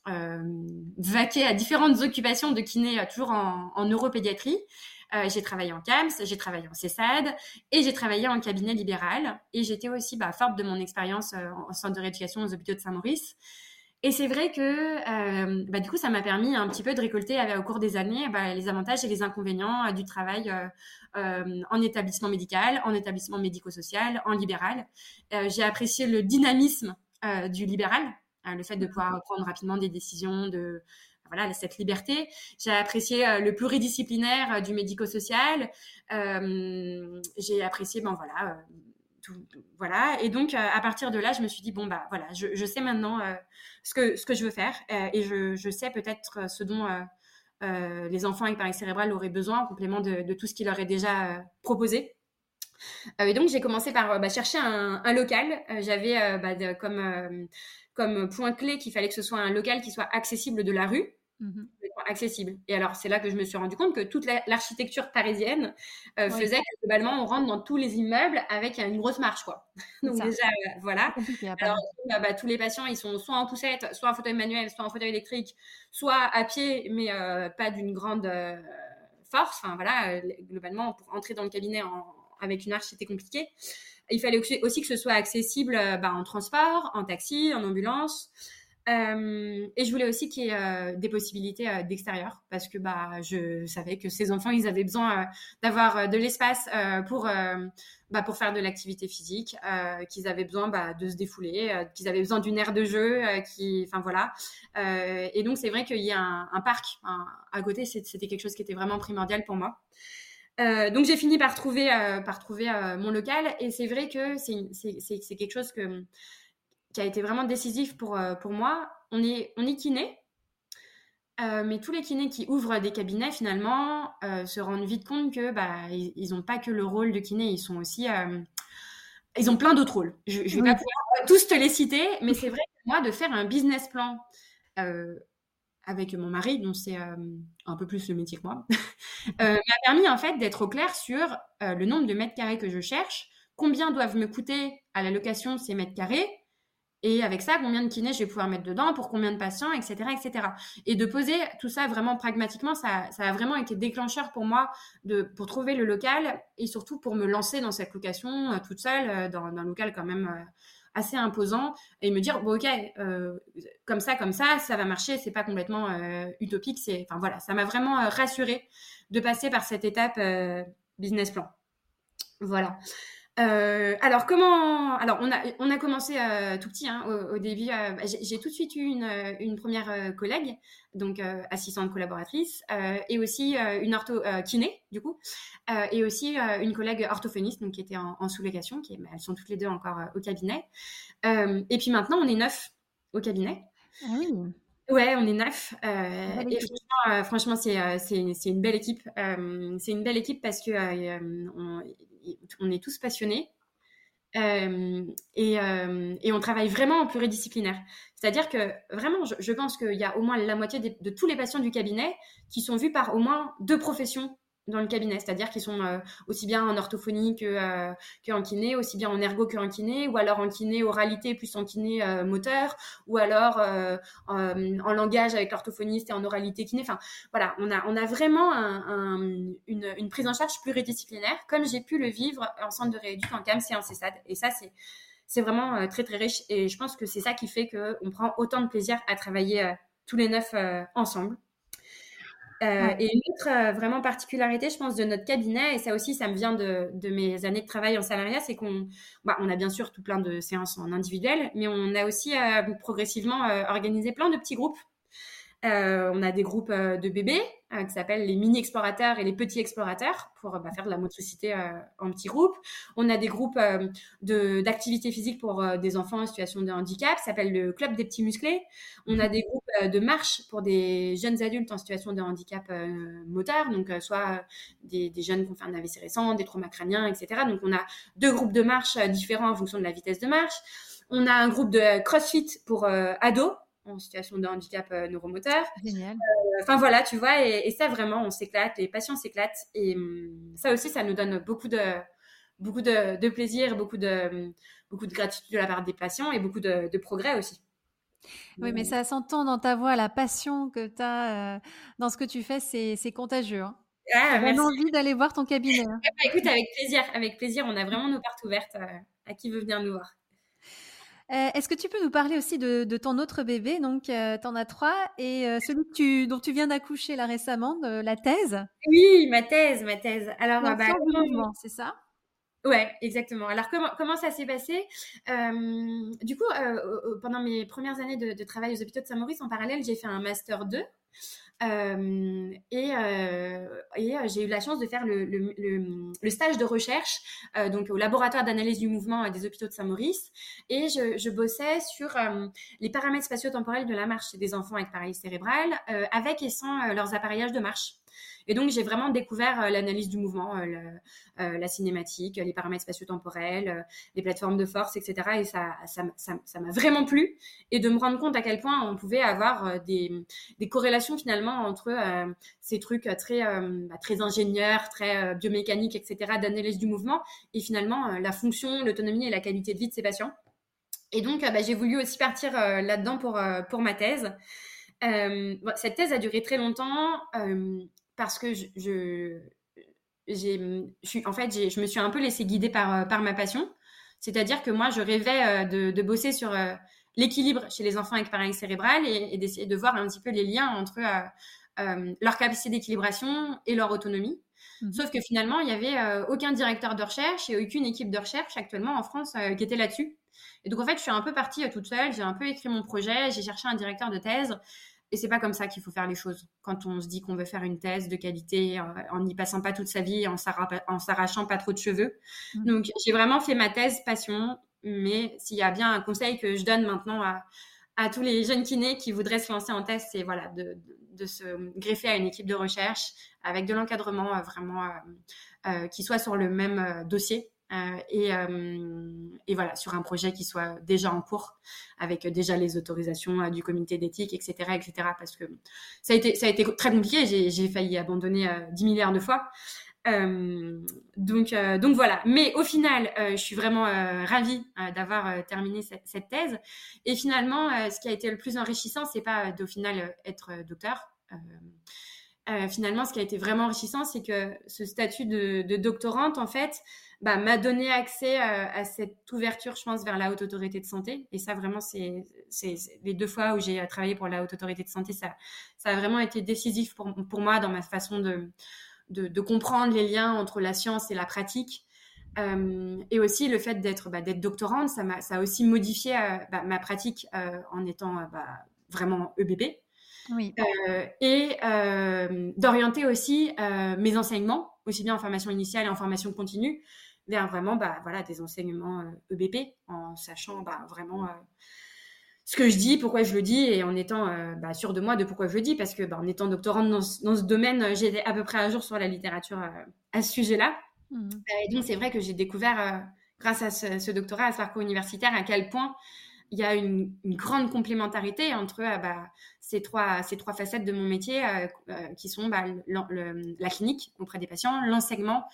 euh, vaquer à différentes occupations de kiné, euh, toujours en, en neuropédiatrie. Euh, j'ai travaillé en CAMS, j'ai travaillé en CESAD et j'ai travaillé en cabinet libéral. Et j'étais aussi bah, forte de mon expérience euh, en centre de rééducation aux hôpitaux de Saint-Maurice. Et c'est vrai que bah, du coup, ça m'a permis un petit peu de récolter au cours des années bah, les avantages et les inconvénients du travail en établissement médical, en établissement médico-social, en libéral. j'ai apprécié le dynamisme du libéral le fait de pouvoir prendre rapidement des décisions, de voilà cette liberté. J'ai apprécié euh, le pluridisciplinaire euh, du médico-social. j'ai apprécié ben voilà tout, voilà et donc à partir de là je me suis dit bon bah voilà je, sais maintenant ce que ce que je veux faire et je, je sais peut-être ce dont les enfants avec paralysie cérébrale auraient besoin en complément de, de tout ce qui leur est déjà proposé et donc j'ai commencé par bah, chercher un, un local. J'avais bah, comme comme point clé qu'il fallait que ce soit un local qui soit accessible de la rue. Mhm. accessible. Et alors, c'est là que je me suis rendu compte que toute l'architecture parisienne euh, faisait que globalement, on rentre dans tous les immeubles avec une grosse marche, quoi. Donc déjà, euh, voilà. Alors, bah, bah, tous les patients, ils sont soit en poussette, soit en fauteuil manuel, soit en fauteuil électrique, soit à pied, mais euh, pas d'une grande force. Enfin, voilà, globalement, pour entrer dans le cabinet avec une arche, c'était compliqué. Il fallait aussi que ce soit accessible euh, bah, en transport, en taxi, en ambulance. Euh, et je voulais aussi qu'il y ait euh, des possibilités d'extérieur parce que bah, je savais que ces enfants, ils avaient besoin d'avoir de l'espace pour, bah, pour faire de l'activité physique, qu'ils avaient besoin bah, de se défouler, qu'ils avaient besoin d'une aire de jeu, qui, enfin voilà. et donc c'est vrai qu'il y a un, un parc à côté, c'était quelque chose qui était vraiment primordial pour moi. Euh, donc j'ai fini par trouver, euh, par trouver euh, mon local et c'est vrai que c'est quelque chose que, qui a été vraiment décisif pour, pour moi. On est, on est kiné, mais tous les kinés qui ouvrent des cabinets finalement se rendent vite compte que bah, ils n'ont pas que le rôle de kiné, ils sont aussi... ils ont plein d'autres rôles. Je ne vais pas pouvoir tous te les citer, mais c'est vrai que moi, de faire un business plan avec mon mari, dont c'est euh, un peu plus le métier que moi, euh, m'a permis en fait d'être au clair sur euh, le nombre de mètres carrés que je cherche, combien doivent me coûter à la location ces mètres carrés, et avec ça, combien de kinés je vais pouvoir mettre dedans, pour combien de patients, etc., etc. Et de poser tout ça vraiment pragmatiquement, ça, a vraiment été déclencheur pour moi de, pour trouver le local et surtout pour me lancer dans cette location toute seule, dans un local quand même assez imposant et me dire ok euh, comme ça comme ça ça va marcher c'est pas complètement euh, utopique c'est enfin voilà ça m'a vraiment euh, rassuré de passer par cette étape business plan. Voilà Euh, alors comment Alors on a on a commencé euh, tout petit hein, au, début. Euh, bah, j'ai tout de suite eu une, une première collègue, donc assistante collaboratrice, et aussi une ortho kiné du coup, et aussi une collègue orthophoniste donc qui était en, en sous-location. Qui bah, elles sont toutes les deux encore au cabinet. et puis maintenant on est neuf au cabinet. Ah oui. Ouais, on est neuf. et franchement, franchement c'est c'est une belle équipe. c'est une belle équipe parce que on, on est tous passionnés. Euh, euh, et, on travaille vraiment en pluridisciplinaire. C'est-à-dire que vraiment, je, pense qu'il y a au moins la moitié de tous les patients du cabinet qui sont vus par au moins deux professions dans le cabinet, c'est-à-dire qu'ils sont euh, aussi bien en orthophonie que, euh, en kiné, aussi bien en ergo qu'en kiné, ou alors en kiné oralité plus en kiné euh, moteur, ou alors en, en, langage avec l'orthophoniste et en oralité kiné. Enfin, voilà, on a, vraiment une, prise en charge pluridisciplinaire, comme j'ai pu le vivre en centre de rééducation en CAMS et en CESAD. Et ça, c'est c'est vraiment très très riche et je pense que c'est ça qui fait qu'on prend autant de plaisir à travailler tous les neuf ensemble. Euh, et une autre euh, vraiment particularité, je pense, de notre cabinet, et ça aussi, ça me vient de, de mes années de travail en salariat, c'est qu'on bah, on a bien sûr tout plein de séances en individuel, mais on a aussi euh, progressivement organisé plein de petits groupes euh, on a des groupes euh, de bébés euh, qui s'appellent les mini explorateurs et les petits explorateurs pour bah, faire de la motricité en petits groupes. On a des groupes d'activité physique pour des enfants en situation de handicap, s'appelle le club des petits musclés. On a des groupes de marche pour des jeunes adultes en situation de handicap moteur, donc soit des, jeunes qui ont fait un AVC récent, des traumas crâniens, etc. Donc on a deux groupes de marche différents en fonction de la vitesse de marche. On a un groupe de CrossFit pour ados en situation de handicap euh, neuromoteur. Génial. Euh, enfin voilà, tu vois, et, ça vraiment, on s'éclate, les patients s'éclatent, et hum, ça aussi, ça nous donne beaucoup de beaucoup de, plaisir, beaucoup de hum, beaucoup de gratitude de la part des patients et beaucoup de, progrès aussi. Oui, mais ça s'entend dans ta voix, la passion que tu as euh, dans ce que tu fais, c'est contagieux. Hein. Ah, vraiment envie d'aller voir ton cabinet. Hein. Bah, écoute, avec plaisir, avec plaisir. On a vraiment nos portes ouvertes à qui veut venir nous voir. Euh, est-ce que tu peux nous parler aussi de, ton autre bébé? Donc, euh, tu en as trois, et euh, celui dont tu viens d'accoucher là récemment, de la thèse? Oui, ma thèse, ma thèse. Alors, bah, mouvement, c'est ça? Ouais, exactement. Alors comment, comment ça s'est passé? Du coup, pendant mes premières années de, de, travail aux hôpitaux de Saint-Maurice, en parallèle, j'ai fait un master 2 euh, et, euh, euh, j'ai eu la chance de faire le, le, le, stage de recherche donc au laboratoire d'analyse du mouvement des hôpitaux de Saint-Maurice. Et je, je, bossais sur les paramètres spatio-temporels de la marche des enfants avec paralysie cérébrale, avec et sans leurs appareillages de marche. Et donc, j'ai vraiment découvert euh, l'analyse du mouvement, euh, euh, la cinématique, les paramètres spatio-temporels, les plateformes de force, etc. Et ça, ça, ça, m'a vraiment plu. Et de me rendre compte à quel point on pouvait avoir des, des corrélations finalement entre ces trucs très, bah, très ingénieurs, très biomécaniques, etc., d'analyse du mouvement, et finalement la fonction, l'autonomie et la qualité de vie de ces patients. Et donc, bah, j'ai voulu aussi partir là-dedans pour, pour ma thèse. cette thèse a duré très longtemps parce que je, je, suis, en fait, je me suis un peu laissée guider par, euh, par ma passion. C'est-à-dire que moi, je rêvais euh, de, de bosser sur euh, l'équilibre chez les enfants avec paralysie cérébrale et, d'essayer de voir un petit peu les liens entre leur capacité d'équilibration et leur autonomie. Mmh. Sauf que finalement, il n'y avait aucun directeur de recherche et aucune équipe de recherche actuellement en France qui était là-dessus. Et donc, en fait, je suis un peu partie toute seule. J'ai un peu écrit mon projet. J'ai cherché un directeur de thèse. Et c'est pas comme ça qu'il faut faire les choses. Quand on se dit qu'on veut faire une thèse de qualité, euh, en n'y passant pas toute sa vie, en s'arrachant pas trop de cheveux. Mmh. Donc, j'ai vraiment fait ma thèse passion. Mais s'il y a bien un conseil que je donne maintenant à, à tous les jeunes kinés qui voudraient se lancer en thèse, c'est voilà, de, de, se greffer à une équipe de recherche avec de l'encadrement euh, vraiment euh, euh, qui soit sur le même dossier et, euh, et, voilà, sur un projet qui soit déjà en cours, avec déjà les autorisations euh, du comité d'éthique, etc., etc. Parce que ça a été, ça a été très compliqué. J'ai failli abandonner 10 milliards de fois. donc, donc voilà. Mais au final, je suis vraiment ravie d'avoir terminé cette, cette, thèse. Et finalement, ce qui a été le plus enrichissant, c'est pas d'au final être docteur. Finalement, ce qui a été vraiment enrichissant, c'est que ce statut de, doctorante, en fait, bah, m'a donné accès à, à, cette ouverture, je pense, vers la haute autorité de santé. Et ça, vraiment, c'est les deux fois où j'ai travaillé pour la haute autorité de santé, ça, a vraiment été décisif pour, moi dans ma façon de, comprendre les liens entre la science et la pratique. et aussi le fait d'être bah, doctorante, ça, a, aussi modifié bah, ma pratique en étant vraiment EBP. Oui. et d'orienter aussi mes enseignements, aussi bien en formation initiale et en formation continue, vers vraiment bah, voilà, des enseignements EBP, e en sachant bah, vraiment ce que je dis, pourquoi je le dis, et en étant euh, bah, sûr de moi de pourquoi je le dis, parce que bah, en étant doctorante dans ce, dans ce domaine, euh, j'étais à peu près à jour sur la littérature euh, à ce sujet-là. Mmh. et donc c'est vrai que j'ai découvert, grâce à ce, doctorat, à ce parcours universitaire, à quel point il y a une, grande complémentarité entre bah, ces, trois, ces trois facettes de mon métier qui sont la clinique auprès des patients, l'enseignement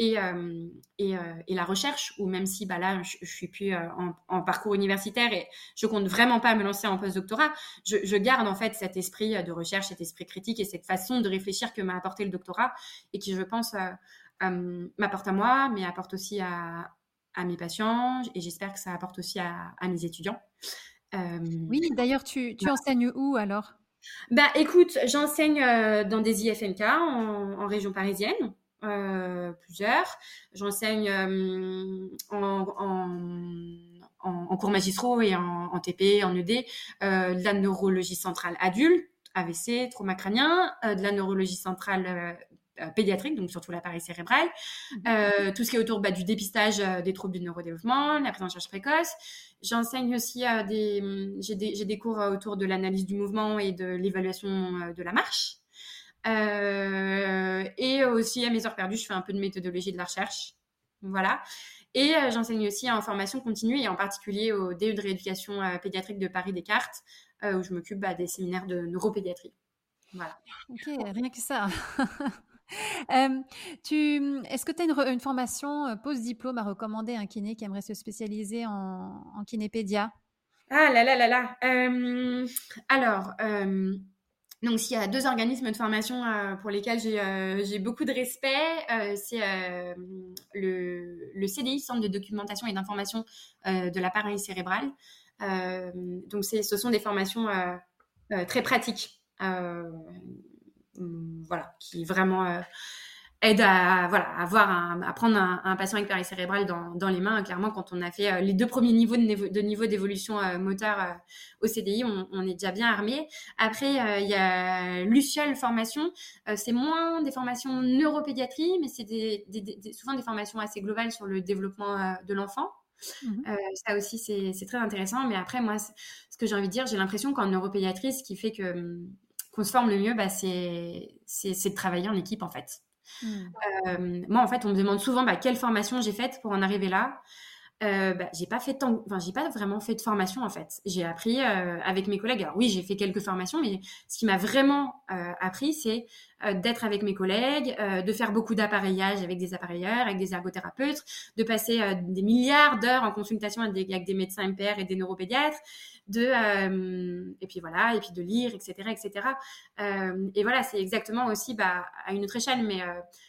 et, euh, euh, la recherche, ou même si bah, là, je, ne suis plus euh, en, parcours universitaire et je compte vraiment pas me lancer en post-doctorat, je, garde en fait cet esprit de recherche, cet esprit critique et cette façon de réfléchir que m'a apporté le doctorat et qui, je pense, m'apporte à moi, mais apporte aussi à, à mes patients et j'espère que ça apporte aussi à, mes étudiants. oui, d'ailleurs, tu, tu enseignes où alors? Bah écoute, j'enseigne dans des IFNK en, en région parisienne. Euh, plusieurs. J'enseigne euh, en, en, cours magistraux et en, TP, en ED, euh, de la neurologie centrale adulte, AVC, trauma crânien, de la neurologie centrale pédiatrique, donc surtout l'appareil cérébral, mmh. tout ce qui est autour bah, du dépistage des troubles du neurodéveloppement, la prise en charge précoce. J'enseigne aussi des, j'ai des, des, cours autour de l'analyse du mouvement et de l'évaluation de la marche. Euh, et aussi à mes heures perdues, je fais un peu de méthodologie de la recherche. Voilà. Et euh, j'enseigne aussi en formation continue et en particulier au DE de rééducation euh, pédiatrique de Paris Descartes, où je m'occupe bah, des séminaires de neuropédiatrie. Voilà. Ok, rien que ça. tu, est-ce que tu as une, formation post-diplôme à recommander à un kiné qui aimerait se spécialiser en, en kinépédia? Ah là là là là. alors, donc, s'il y a deux organismes de formation euh, pour lesquels j'ai euh, beaucoup de respect, euh, c'est le, le, CDI, Centre de documentation et d'information de l'appareil cérébral. donc, ce sont des formations très pratiques, voilà, qui vraiment aide à voilà à avoir un, à prendre un, patient avec pareil cérébral dans, dans, les mains. Clairement quand on a fait euh, les deux premiers niveaux de, de niveau d'évolution euh, moteur euh, au CDI on, on, est déjà bien armé. Après il y a Luciole formation. C'est moins des formations neuropédiatrie mais c'est des, des, souvent des formations assez globales sur le développement de l'enfant. Mmh. Ça aussi c'est très intéressant. Mais après moi ce que j'ai envie de dire j'ai l'impression qu'en neuropédiatrie ce qui fait que qu'on se forme le mieux bah, c'est de travailler en équipe en fait Mmh. Euh, moi, en fait, on me demande souvent bah, quelle formation j'ai faite pour en arriver là. Euh, bah, j'ai pas fait tant, enfin, j'ai pas vraiment fait de formation en fait. J'ai appris euh, avec mes collègues. Alors oui, j'ai fait quelques formations, mais ce qui m'a vraiment euh, appris, c'est euh, d'être avec mes collègues, de faire beaucoup d'appareillage avec des appareilleurs, avec des ergothérapeutes, de passer des milliards d'heures en consultation avec des, avec des médecins MPR et des neuropédiatres, de et puis voilà, et puis de lire, etc., etc. et voilà, c'est exactement aussi, bah, à une autre échelle, mais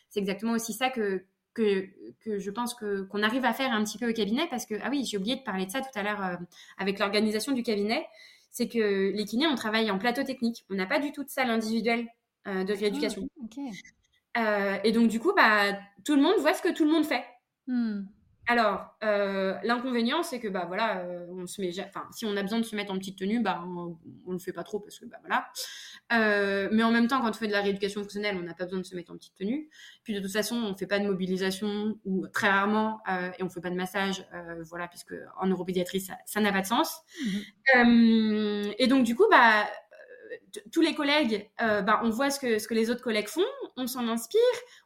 c'est exactement aussi ça que que, que je pense que qu'on arrive à faire un petit peu au cabinet parce que ah oui j'ai oublié de parler de ça tout à l'heure euh, avec l'organisation du cabinet c'est que les kinés on travaille en plateau technique on n'a pas du tout de salle individuelle euh, de rééducation ah, euh, et donc du coup bah tout le monde voit ce que tout le monde fait hmm. Alors, l'inconvénient, c'est que bah voilà, on se met, enfin, si on a besoin de se mettre en petite tenue, bah on, ne le fait pas trop parce que bah voilà. Euh, mais en même temps, quand on fait de la rééducation fonctionnelle, on n'a pas besoin de se mettre en petite tenue. Puis de toute façon, on fait pas de mobilisation ou très rarement, et on fait pas de massage, voilà, puisque en neuropédiatrie, ça n'a pas de sens. Mmh et donc du coup, bah tous les collègues, euh, bah, on voit ce que, ce que les autres collègues font, on s'en inspire,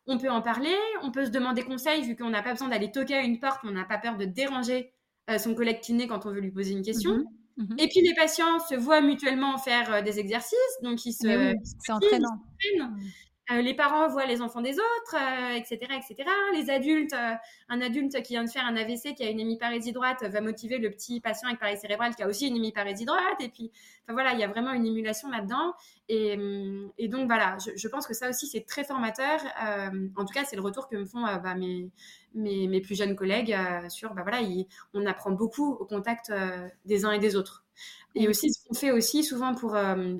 on peut en parler, on peut se demander conseil vu qu'on n'a pas besoin d'aller toquer à une porte, on n'a pas peur de déranger euh, son collègue kiné quand on veut lui poser une question. Mhm, mhm. Et puis les patients se voient mutuellement faire euh, des exercices, donc ils se, c'est entraînant. Euh, les parents voient les enfants des autres, etc., euh, etc. Les adultes, euh, un adulte qui vient de faire un AVC, qui a une hémiparésie droite, va motiver le petit patient avec pareil cérébral qui a aussi une hémiparésie droite. Et puis, enfin voilà, il y a vraiment une émulation là-dedans. Et, hum, donc voilà, je, pense que ça aussi c'est très formateur. en tout cas, c'est le retour que me font bah, mes, mes, plus jeunes collègues sur, bah voilà, on apprend beaucoup au contact des uns et des autres. Et aussi, ce qu'on fait aussi souvent pour, euh,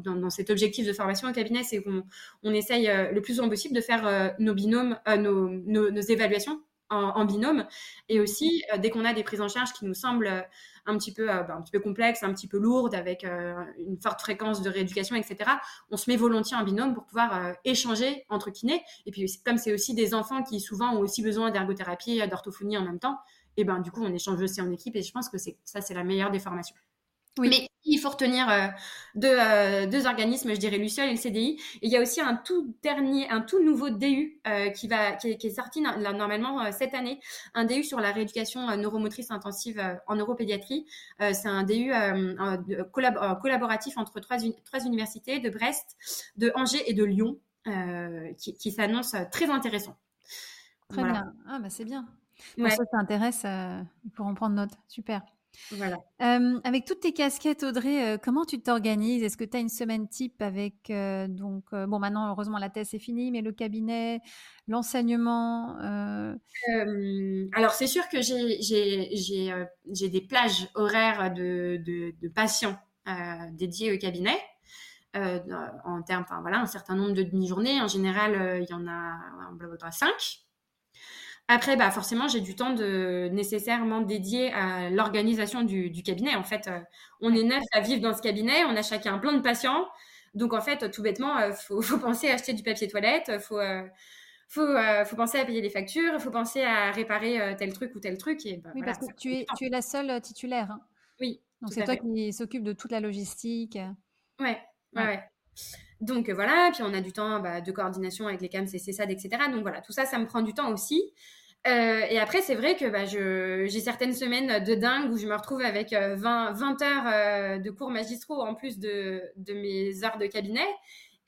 dans, cet objectif de formation au cabinet, c'est qu'on on essaye euh, le plus souvent possible de faire euh, nos binômes, nos, nos, évaluations en, binôme. Et aussi, dès qu'on a des prises en charge qui nous semblent un petit peu, bah, un petit peu complexes, un petit peu lourdes, avec une forte fréquence de rééducation, etc., on se met volontiers en binôme pour pouvoir échanger entre kinés. Et puis, comme c'est aussi des enfants qui souvent ont aussi besoin d'ergothérapie, d'orthophonie en même temps, et ben du coup, on échange aussi en équipe. Et je pense que c'est ça, c'est la meilleure des formations. Mais il faut retenir euh, euh, deux, organismes, je dirais Luciole et le CDI. Et il y a aussi un tout dernier, un tout nouveau DU euh, qui, va, qui est, sorti normalement cette année, un DU sur la rééducation neuromotrice intensive en neuropédiatrie. c'est un DU collaboratif entre trois, trois universités de Brest, de Angers et de Lyon, qui, s'annonce très intéressant. Très bien. Ah bah c'est bien. Pour ceux qui s'intéressent, ils pourront prendre note. Super. Voilà. avec toutes tes casquettes, Audrey, comment tu t'organises? Est-ce que tu as une semaine type avec, donc, bon, maintenant, heureusement, la thèse est finie, mais le cabinet, l'enseignement Alors, c'est sûr que j'ai des plages horaires de, de, patients dédiés au cabinet. en termes, enfin, voilà, un certain nombre de demi-journées. En général, il y en a, a cinq. Après, bah forcément, j'ai du temps de nécessairement dédié à l'organisation du, cabinet. En fait, euh, on est neuf à vivre dans ce cabinet, on a chacun plein de patients. Donc, en fait, tout bêtement, il euh, faut, penser à acheter du papier toilette, il faut, euh, faut, penser à payer les factures, il faut penser à réparer tel truc ou tel truc. Et, bah, oui, parce que tu es, tu es la seule titulaire. Hein. Oui. Donc, c'est toi qui s'occupe de toute la logistique. Ouais, ouais, ouais. Donc voilà, puis on a du temps bah, de coordination avec les CAMS et etc. Donc voilà, tout ça, ça me prend du temps aussi. Euh, et après, c'est vrai que bah, j'ai certaines semaines de dingue où je me retrouve avec 20, euh, 20 heures euh, de cours magistraux en plus de, de mes heures de cabinet.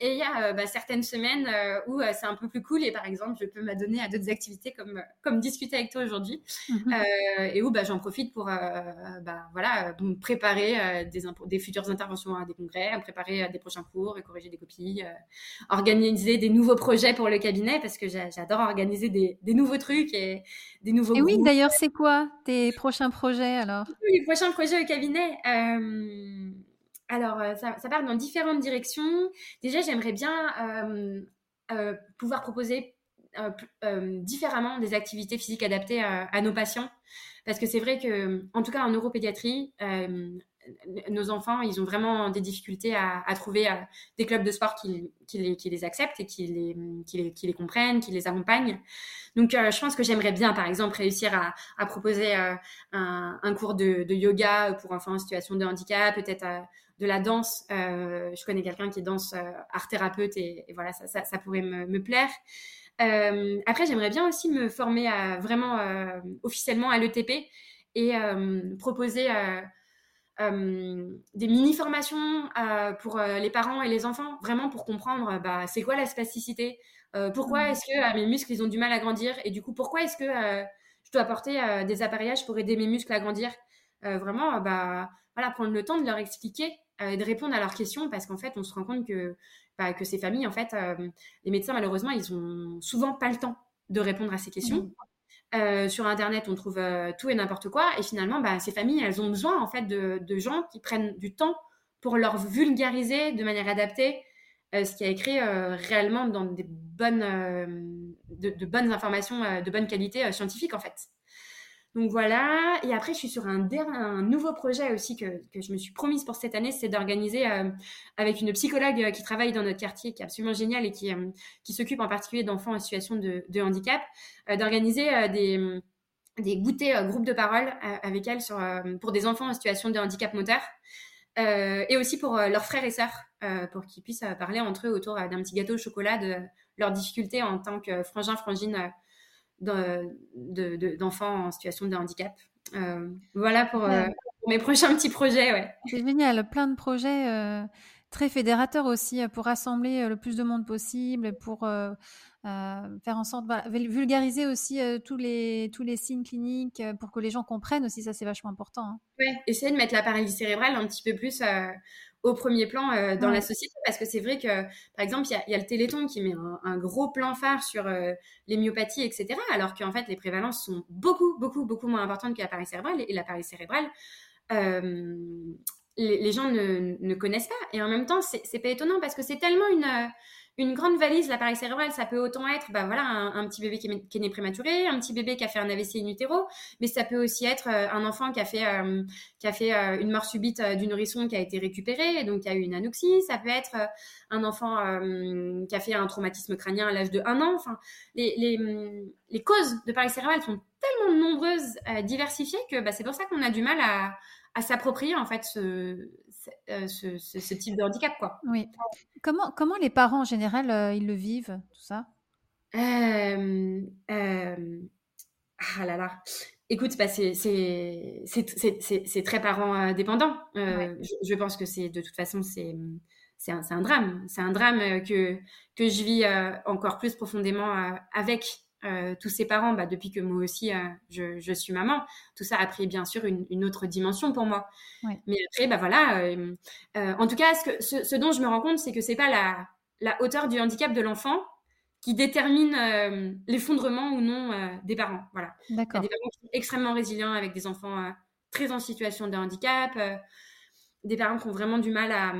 Et il y a euh, bah, certaines semaines euh, où euh, c'est un peu plus cool et par exemple, je peux m'adonner à d'autres activités comme, comme discuter avec toi aujourd'hui mhm. et où bah, j'en profite pour bah, voilà, préparer des, des futures interventions à des congrès, préparer des prochains cours, et corriger des copies, organiser des nouveaux projets pour le cabinet parce que j'adore organiser des, des, nouveaux trucs et des nouveaux. Et oui, d'ailleurs, c'est quoi tes prochains projets alors? Les prochains projets au cabinet alors, euh, ça, part dans différentes directions. Déjà, j'aimerais bien euh, euh, pouvoir proposer différemment des activités physiques adaptées à, nos patients. Parce que c'est vrai que, en tout cas en neuropédiatrie, nos enfants, ils ont vraiment des difficultés à, trouver des clubs de sport qui, les, acceptent et qui les, comprennent, qui les accompagnent. Donc, je pense que j'aimerais bien, par exemple, réussir à, proposer un, cours de, de, yoga pour enfants en situation de handicap, peut-être de la danse. Euh, je connais quelqu'un qui danse euh, art thérapeute et, voilà, ça, pourrait me, plaire. Euh, après, j'aimerais bien aussi me former à, vraiment officiellement à l'ETP et proposer des mini-formations pour les parents et les enfants, vraiment pour comprendre bah, c'est quoi la spasticité, pourquoi mmh. est-ce que mes muscles ils ont du mal à grandir et du coup pourquoi est-ce que je dois apporter des appareillages pour aider mes muscles à grandir? vraiment, bah, voilà, prendre le temps de leur expliquer euh, de répondre à leurs questions parce qu'en fait, on se rend compte que, bah, que ces familles, en fait, euh, les médecins, malheureusement, ils ont souvent pas le temps de répondre à ces questions. Mmh. Euh, sur Internet, on trouve tout et n'importe quoi. Et finalement, bah, ces familles, elles ont besoin en fait de, de, gens qui prennent du temps pour leur vulgariser de manière adaptée ce qui a écrit réellement dans des bonnes, de, de, bonnes informations de bonne qualité scientifique en fait. Donc voilà. Et après, je suis sur un, nouveau projet aussi que, je me suis promise pour cette année, c'est d'organiser euh, avec une psychologue euh, qui travaille dans notre quartier, qui est absolument géniale et qui, euh, qui s'occupe en particulier d'enfants en situation de, de handicap, d'organiser des, des goûters groupes de parole avec elle sur, pour des enfants en situation de handicap moteur. et aussi pour leurs frères et sœurs, pour qu'ils puissent parler entre eux autour d'un petit gâteau au chocolat de leurs difficultés en tant que frangin, frangine d'enfants en situation de handicap. Euh, voilà pour, euh, pour, mes prochains petits projets. Ouais. C'est génial, plein de projets euh, très fédérateurs aussi pour rassembler le plus de monde possible, pour faire en sorte, de vulgariser aussi tous, les, tous les signes cliniques pour que les gens comprennent aussi, ça c'est vachement important. Hein. Ouais, essayer de mettre la paralysie cérébrale un petit peu plus au premier plan euh, dans la société parce que c'est vrai que par exemple il y, a, le Téléthon qui met un, gros plan phare sur euh, les myopathies etc alors qu'en fait les prévalences sont beaucoup beaucoup beaucoup moins importantes que la cérébrale et la cérébrale euh, les, gens ne, ne, connaissent pas. Et en même temps, c'est pas étonnant parce que c'est tellement une, une grande valise, l'appareil cérébral, ça peut autant être bah, voilà, un, petit bébé qui est, né prématuré, un petit bébé qui a fait un AVC in utero, mais ça peut aussi être euh, un enfant qui a fait, euh, qui a fait euh, une mort subite du nourrisson qui a été récupéré, et donc qui a eu une anoxie. Ça peut être un enfant qui a fait un traumatisme crânien à l'âge de 1 an. Enfin, les, les, causes de paralysie cérébrale sont tellement nombreuses, diversifiées, que bah, c'est pour ça qu'on a du mal à, à s'approprier en fait ce, ce, ce, type de handicap quoi. Oui. Comment comment les parents en général euh, ils le vivent tout ça? Euh, euh, Ah là là. Écoute, bah c'est c'est très parent dépendant. Je, je, pense que c'est de toute façon c'est c'est un, un, drame. C'est un drame que que je vis encore plus profondément avec euh, tous ses parents, bah, depuis que moi aussi euh, je, je, suis maman, tout ça a pris bien sûr une, une autre dimension pour moi. Mais après, bah voilà. Euh, en tout cas, ce, que, ce, ce, dont je me rends compte, c'est que c'est pas la, la, hauteur du handicap de l'enfant qui détermine l'effondrement ou non des parents. Voilà. Il y a des parents qui sont extrêmement résilients avec des enfants très en situation de handicap, des parents qui ont vraiment du mal à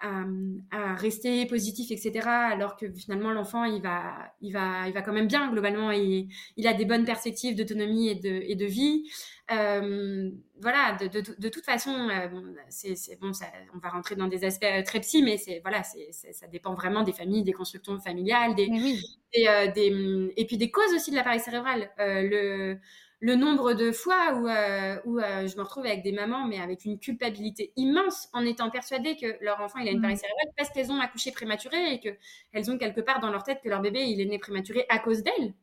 à, rester positif, etc. Alors que finalement l'enfant il va, il va, il va quand même bien globalement. Il, il a des bonnes perspectives d'autonomie et de, et de vie. Euh, voilà, de, de, de, toute façon, euh, c'est bon, ça, on va rentrer dans des aspects très psy, mais c'est voilà, c'est ça dépend vraiment des familles, des constructions familiales, des, des, euh, des, et puis des causes aussi de l'appareil cérébral. Euh, le le nombre de fois où, euh, où euh, je me retrouve avec des mamans, mais avec une culpabilité immense, en étant persuadées que leur enfant il a une paralysie mmh. cérébrale parce qu'elles ont accouché prématuré et qu'elles ont quelque part dans leur tête que leur bébé il est né prématuré à cause d'elles.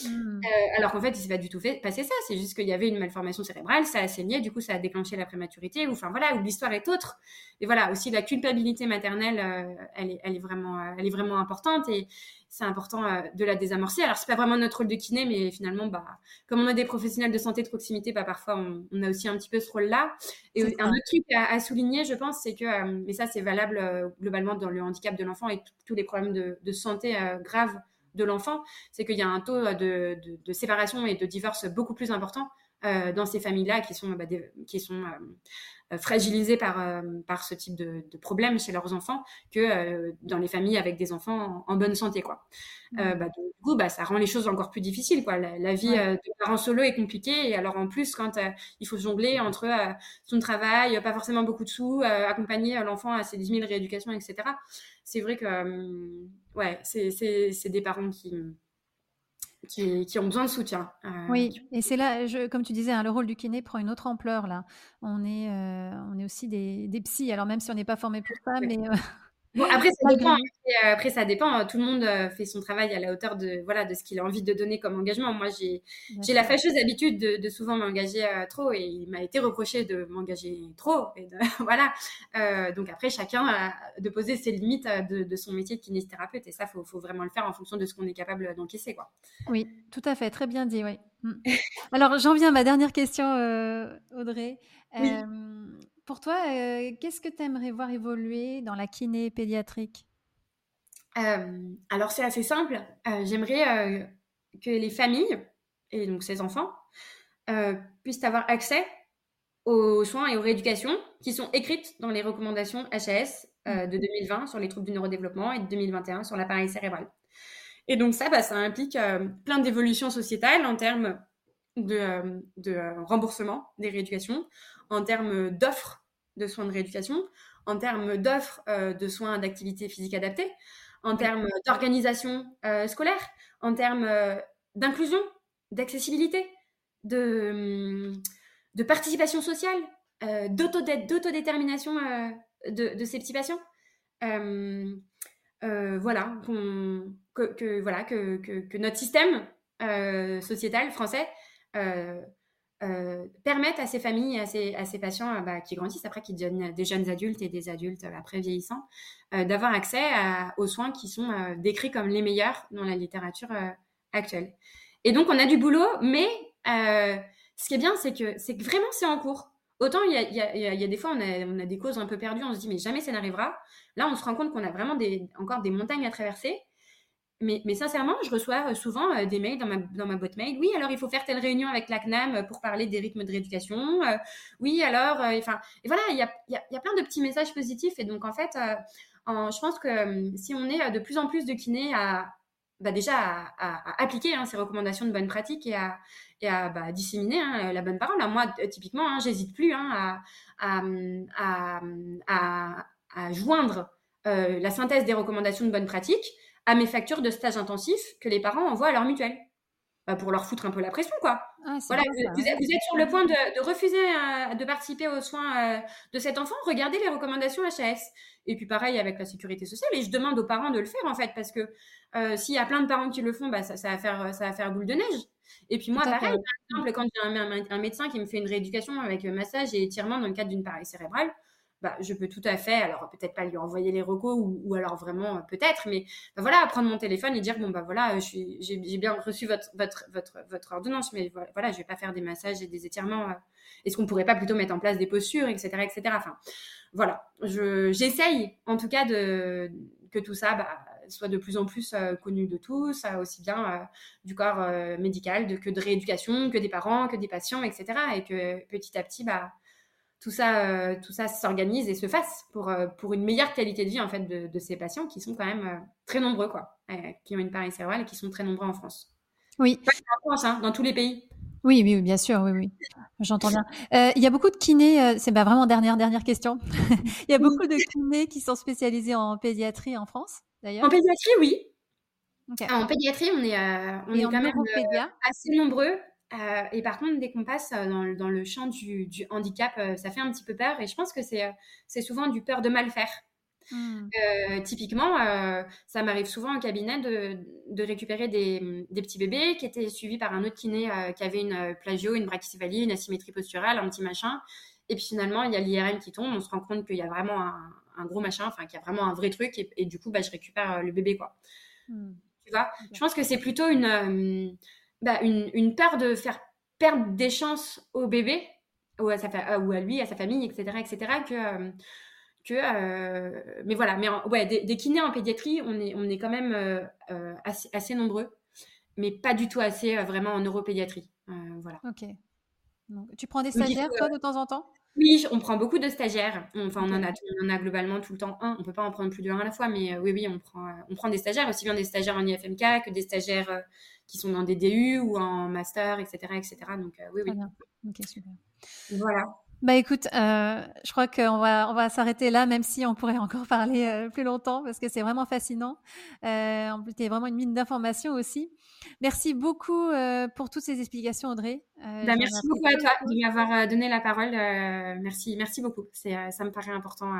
Mmh. Euh, alors qu'en fait, il s'est pas du tout fait passer ça. C'est juste qu'il y avait une malformation cérébrale, ça a saigné, du coup, ça a déclenché la prématurité. Ou enfin voilà, où l'histoire est autre. Et voilà, aussi la culpabilité maternelle, euh, elle, est, elle est vraiment, euh, elle est vraiment importante et c'est important de la désamorcer. Alors c'est pas vraiment notre rôle de kiné, mais finalement, bah, comme on a des professionnels de santé de proximité, bah parfois on, on a aussi un petit peu ce rôle-là. Et un autre truc à, à souligner, je pense, c'est que, mais ça c'est valable globalement dans le handicap de l'enfant et tous les problèmes de, de santé graves de l'enfant, c'est qu'il y a un taux de, de, séparation et de divorce beaucoup plus important euh, dans ces familles-là qui sont, bah, qui sont euh, fragilisées par, euh, par ce type de, de problème chez leurs enfants que euh, dans les familles avec des enfants en, bonne santé. Quoi. Mmh. Bah, du coup, bah, ça rend les choses encore plus difficiles. Quoi. La, vie de parents solo est compliquée et alors en plus, quand il faut jongler entre son travail, pas forcément beaucoup de sous, accompagner l'enfant à ses 10 000 rééducations, etc., c'est vrai que ouais, c'est des parents qui qui, ont besoin de soutien. Euh, oui, et c'est là, je, comme tu disais, hein, le rôle du kiné prend une autre ampleur là. On est, euh, on est aussi des, des psys, alors même si on n'est pas formé pour ça, mais euh, Bon, après, ça dépend. Euh, après, ça dépend. Tout le monde euh, fait son travail à la hauteur de, voilà, de ce qu'il a envie de donner comme engagement. Moi, j'ai, j'ai la fâcheuse habitude de, de souvent m'engager euh, trop et il m'a été reproché de m'engager trop. Et de, voilà. Euh, donc après, chacun a de poser ses limites de, de son métier de kinésithérapeute. Et ça, faut, faut vraiment le faire en fonction de ce qu'on est capable d'encaisser, quoi. Oui, tout à fait. Très bien dit, oui. Mm. Alors, j'en viens à ma dernière question, Audrey. Oui. Pour toi, euh, qu'est-ce que tu aimerais voir évoluer dans la kiné pédiatrique? Euh, Alors, c'est assez simple. Euh, j'aimerais que les familles, et donc ces enfants, puissent avoir accès aux soins et aux rééducations qui sont écrites dans les recommandations HAS mmh. de 2020 sur les troubles du neurodéveloppement et de 2021 sur l'appareil cérébral. Et donc ça, bah, ça implique plein d'évolutions sociétales en termes de, de, remboursement des rééducations, en termes d'offres de soins de rééducation, en termes d'offres euh, de soins d'activité physique adaptée, en termes d'organisation euh, scolaire, en termes euh, d'inclusion, d'accessibilité, de, de, participation sociale, d'autodétermination de, de, ces petits patients. voilà, que, que, voilà que, que, que, notre système sociétal français euh, permettent à ces familles, à ces, à ces patients euh, bah, qui grandissent après, qui deviennent des jeunes adultes et des adultes euh, après vieillissants, d'avoir accès aux soins qui sont décrits comme les meilleurs dans la littérature actuelle. Et donc, on a du boulot, mais ce qui est bien, c'est que, c'est vraiment, c'est en cours. Autant, il y a, des fois, on a, on a, des causes un peu perdues, on se dit, mais jamais ça n'arrivera. Là, on se rend compte qu'on a vraiment encore des montagnes à traverser. Mais, sincèrement, je reçois souvent des mails dans ma, dans ma boîte mail. Oui, alors il faut faire telle réunion avec la CNAM pour parler des rythmes de rééducation. oui, alors, enfin, et voilà, il y a, y, a, y a, plein de petits messages positifs. Et donc, en fait, je pense que si on est de plus en plus de kinés à, bah déjà à, appliquer hein, ces recommandations de bonne pratique et à, et à bah, disséminer hein, la bonne parole. moi, typiquement, hein, j'hésite plus hein, à, joindre euh, la synthèse des recommandations de bonne pratique à mes factures de stage intensif que les parents envoient à leur mutuelle. Bah, pour leur foutre un peu la pression, quoi. Ah, voilà, vous, êtes, sur le point de, refuser euh, de participer aux soins euh, de cet enfant. Regardez les recommandations HAS. Et puis pareil avec la sécurité sociale. Et je demande aux parents de le faire en fait, parce que euh, s'il y a plein de parents qui le font, bah, ça, ça, va faire, ça va faire boule de neige. Et puis moi, pareil, par exemple, quand j'ai un, un, médecin qui me fait une rééducation avec massage et étirement dans le cadre d'une paralysie cérébrale, bah, je peux tout à fait, alors peut-être pas lui envoyer les recos ou, alors vraiment euh, peut-être, mais bah, voilà, prendre mon téléphone et dire bon bah voilà, j'ai bien reçu votre, ordonnance, mais voilà, je vais pas faire des massages et des étirements. Euh. Est-ce qu'on pourrait pas plutôt mettre en place des postures, etc., etc. Enfin, voilà, j'essaye en tout cas de que tout ça bah, soit de plus en plus euh, connu de tous, aussi bien du corps médical que de rééducation, que des parents, que des patients, etc. Et que petit à petit, bah, tout ça, euh, tout ça s'organise et se fasse pour, euh, pour une meilleure qualité de vie en fait de, ces patients qui sont quand même euh, très nombreux quoi, qui ont une paralysie cérébrale et qui sont très nombreux en France. Oui. Pas en France, hein, dans tous les pays. Oui, oui, bien sûr, oui, oui. J'entends bien. Il y a beaucoup de kinés, c'est bah, vraiment dernière dernière question. Il y a beaucoup de kinés qui sont spécialisés en pédiatrie en France, d'ailleurs. En pédiatrie, oui. en pédiatrie, on est, on est quand même assez nombreux. Euh, et par contre, dès qu'on passe euh, dans, dans, le champ du, du, handicap, euh, ça fait un petit peu peur. Et je pense que c'est souvent du peur de mal faire. Hmm. typiquement, ça m'arrive souvent au cabinet de, de récupérer des, des, petits bébés qui étaient suivis par un autre kiné qui avait une plagio, une brachycéphalie, une asymétrie posturale, un petit machin. Et puis finalement, il y a l'IRM qui tombe, on se rend compte qu'il y a vraiment un, un, gros machin, enfin qu'il y a vraiment un vrai truc. Et, et du coup, bah, je récupère le bébé, quoi. Hmm. Tu vois? Je pense que c'est plutôt une bah, une, une, peur de faire perdre des chances au bébé ou à, sa euh, ou à lui, à sa famille, etc., etc., que, euh, que euh, mais voilà, mais ouais, des, kinés en pédiatrie, on est, on est quand même assez, assez, nombreux, mais pas du tout assez vraiment en neuropédiatrie. voilà. Ok. Donc, tu prends des stagiaires, toi, de temps en temps? Oui, on prend beaucoup de stagiaires. Enfin, on en, a, on en a globalement tout le temps un. On peut pas en prendre plus de un à la fois, mais oui, oui, on prend, on prend des stagiaires, aussi bien des stagiaires en IFMK que des stagiaires qui sont dans des DU ou en master, etc. etc. Donc, euh, oui, oui. Ok, super. Voilà. Bah écoute, euh, je crois qu'on va on va s'arrêter là, même si on pourrait encore parler euh, plus longtemps parce que c'est vraiment fascinant. Euh, en plus, vraiment une mine d'informations aussi. Merci beaucoup pour toutes ces explications, Audrey. Bah, merci beaucoup à toi de m'avoir donné la parole. merci, merci beaucoup. C'est ça me paraît important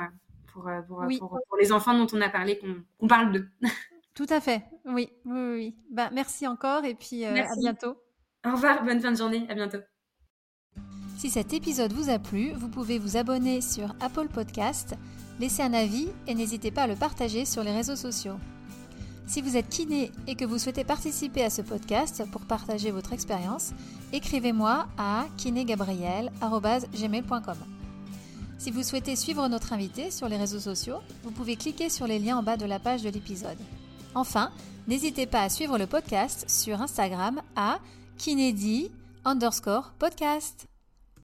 pour pour, pour, les enfants dont on a parlé qu'on parle d'eux. Tout à fait. Oui, oui, oui. Bah, merci encore et puis euh, à bientôt. Au revoir, bonne fin de journée, à bientôt. Si cet épisode vous a plu, vous pouvez vous abonner sur Apple Podcast, laisser un avis et n'hésitez pas à le partager sur les réseaux sociaux. Si vous êtes kiné et que vous souhaitez participer à ce podcast pour partager votre expérience, écrivez-moi à kinégabriel.gmail.com. Si vous souhaitez suivre notre invité sur les réseaux sociaux, vous pouvez cliquer sur les liens en bas de la page de l'épisode. Enfin, n'hésitez pas à suivre le podcast sur Instagram à Kinedi underscore podcast.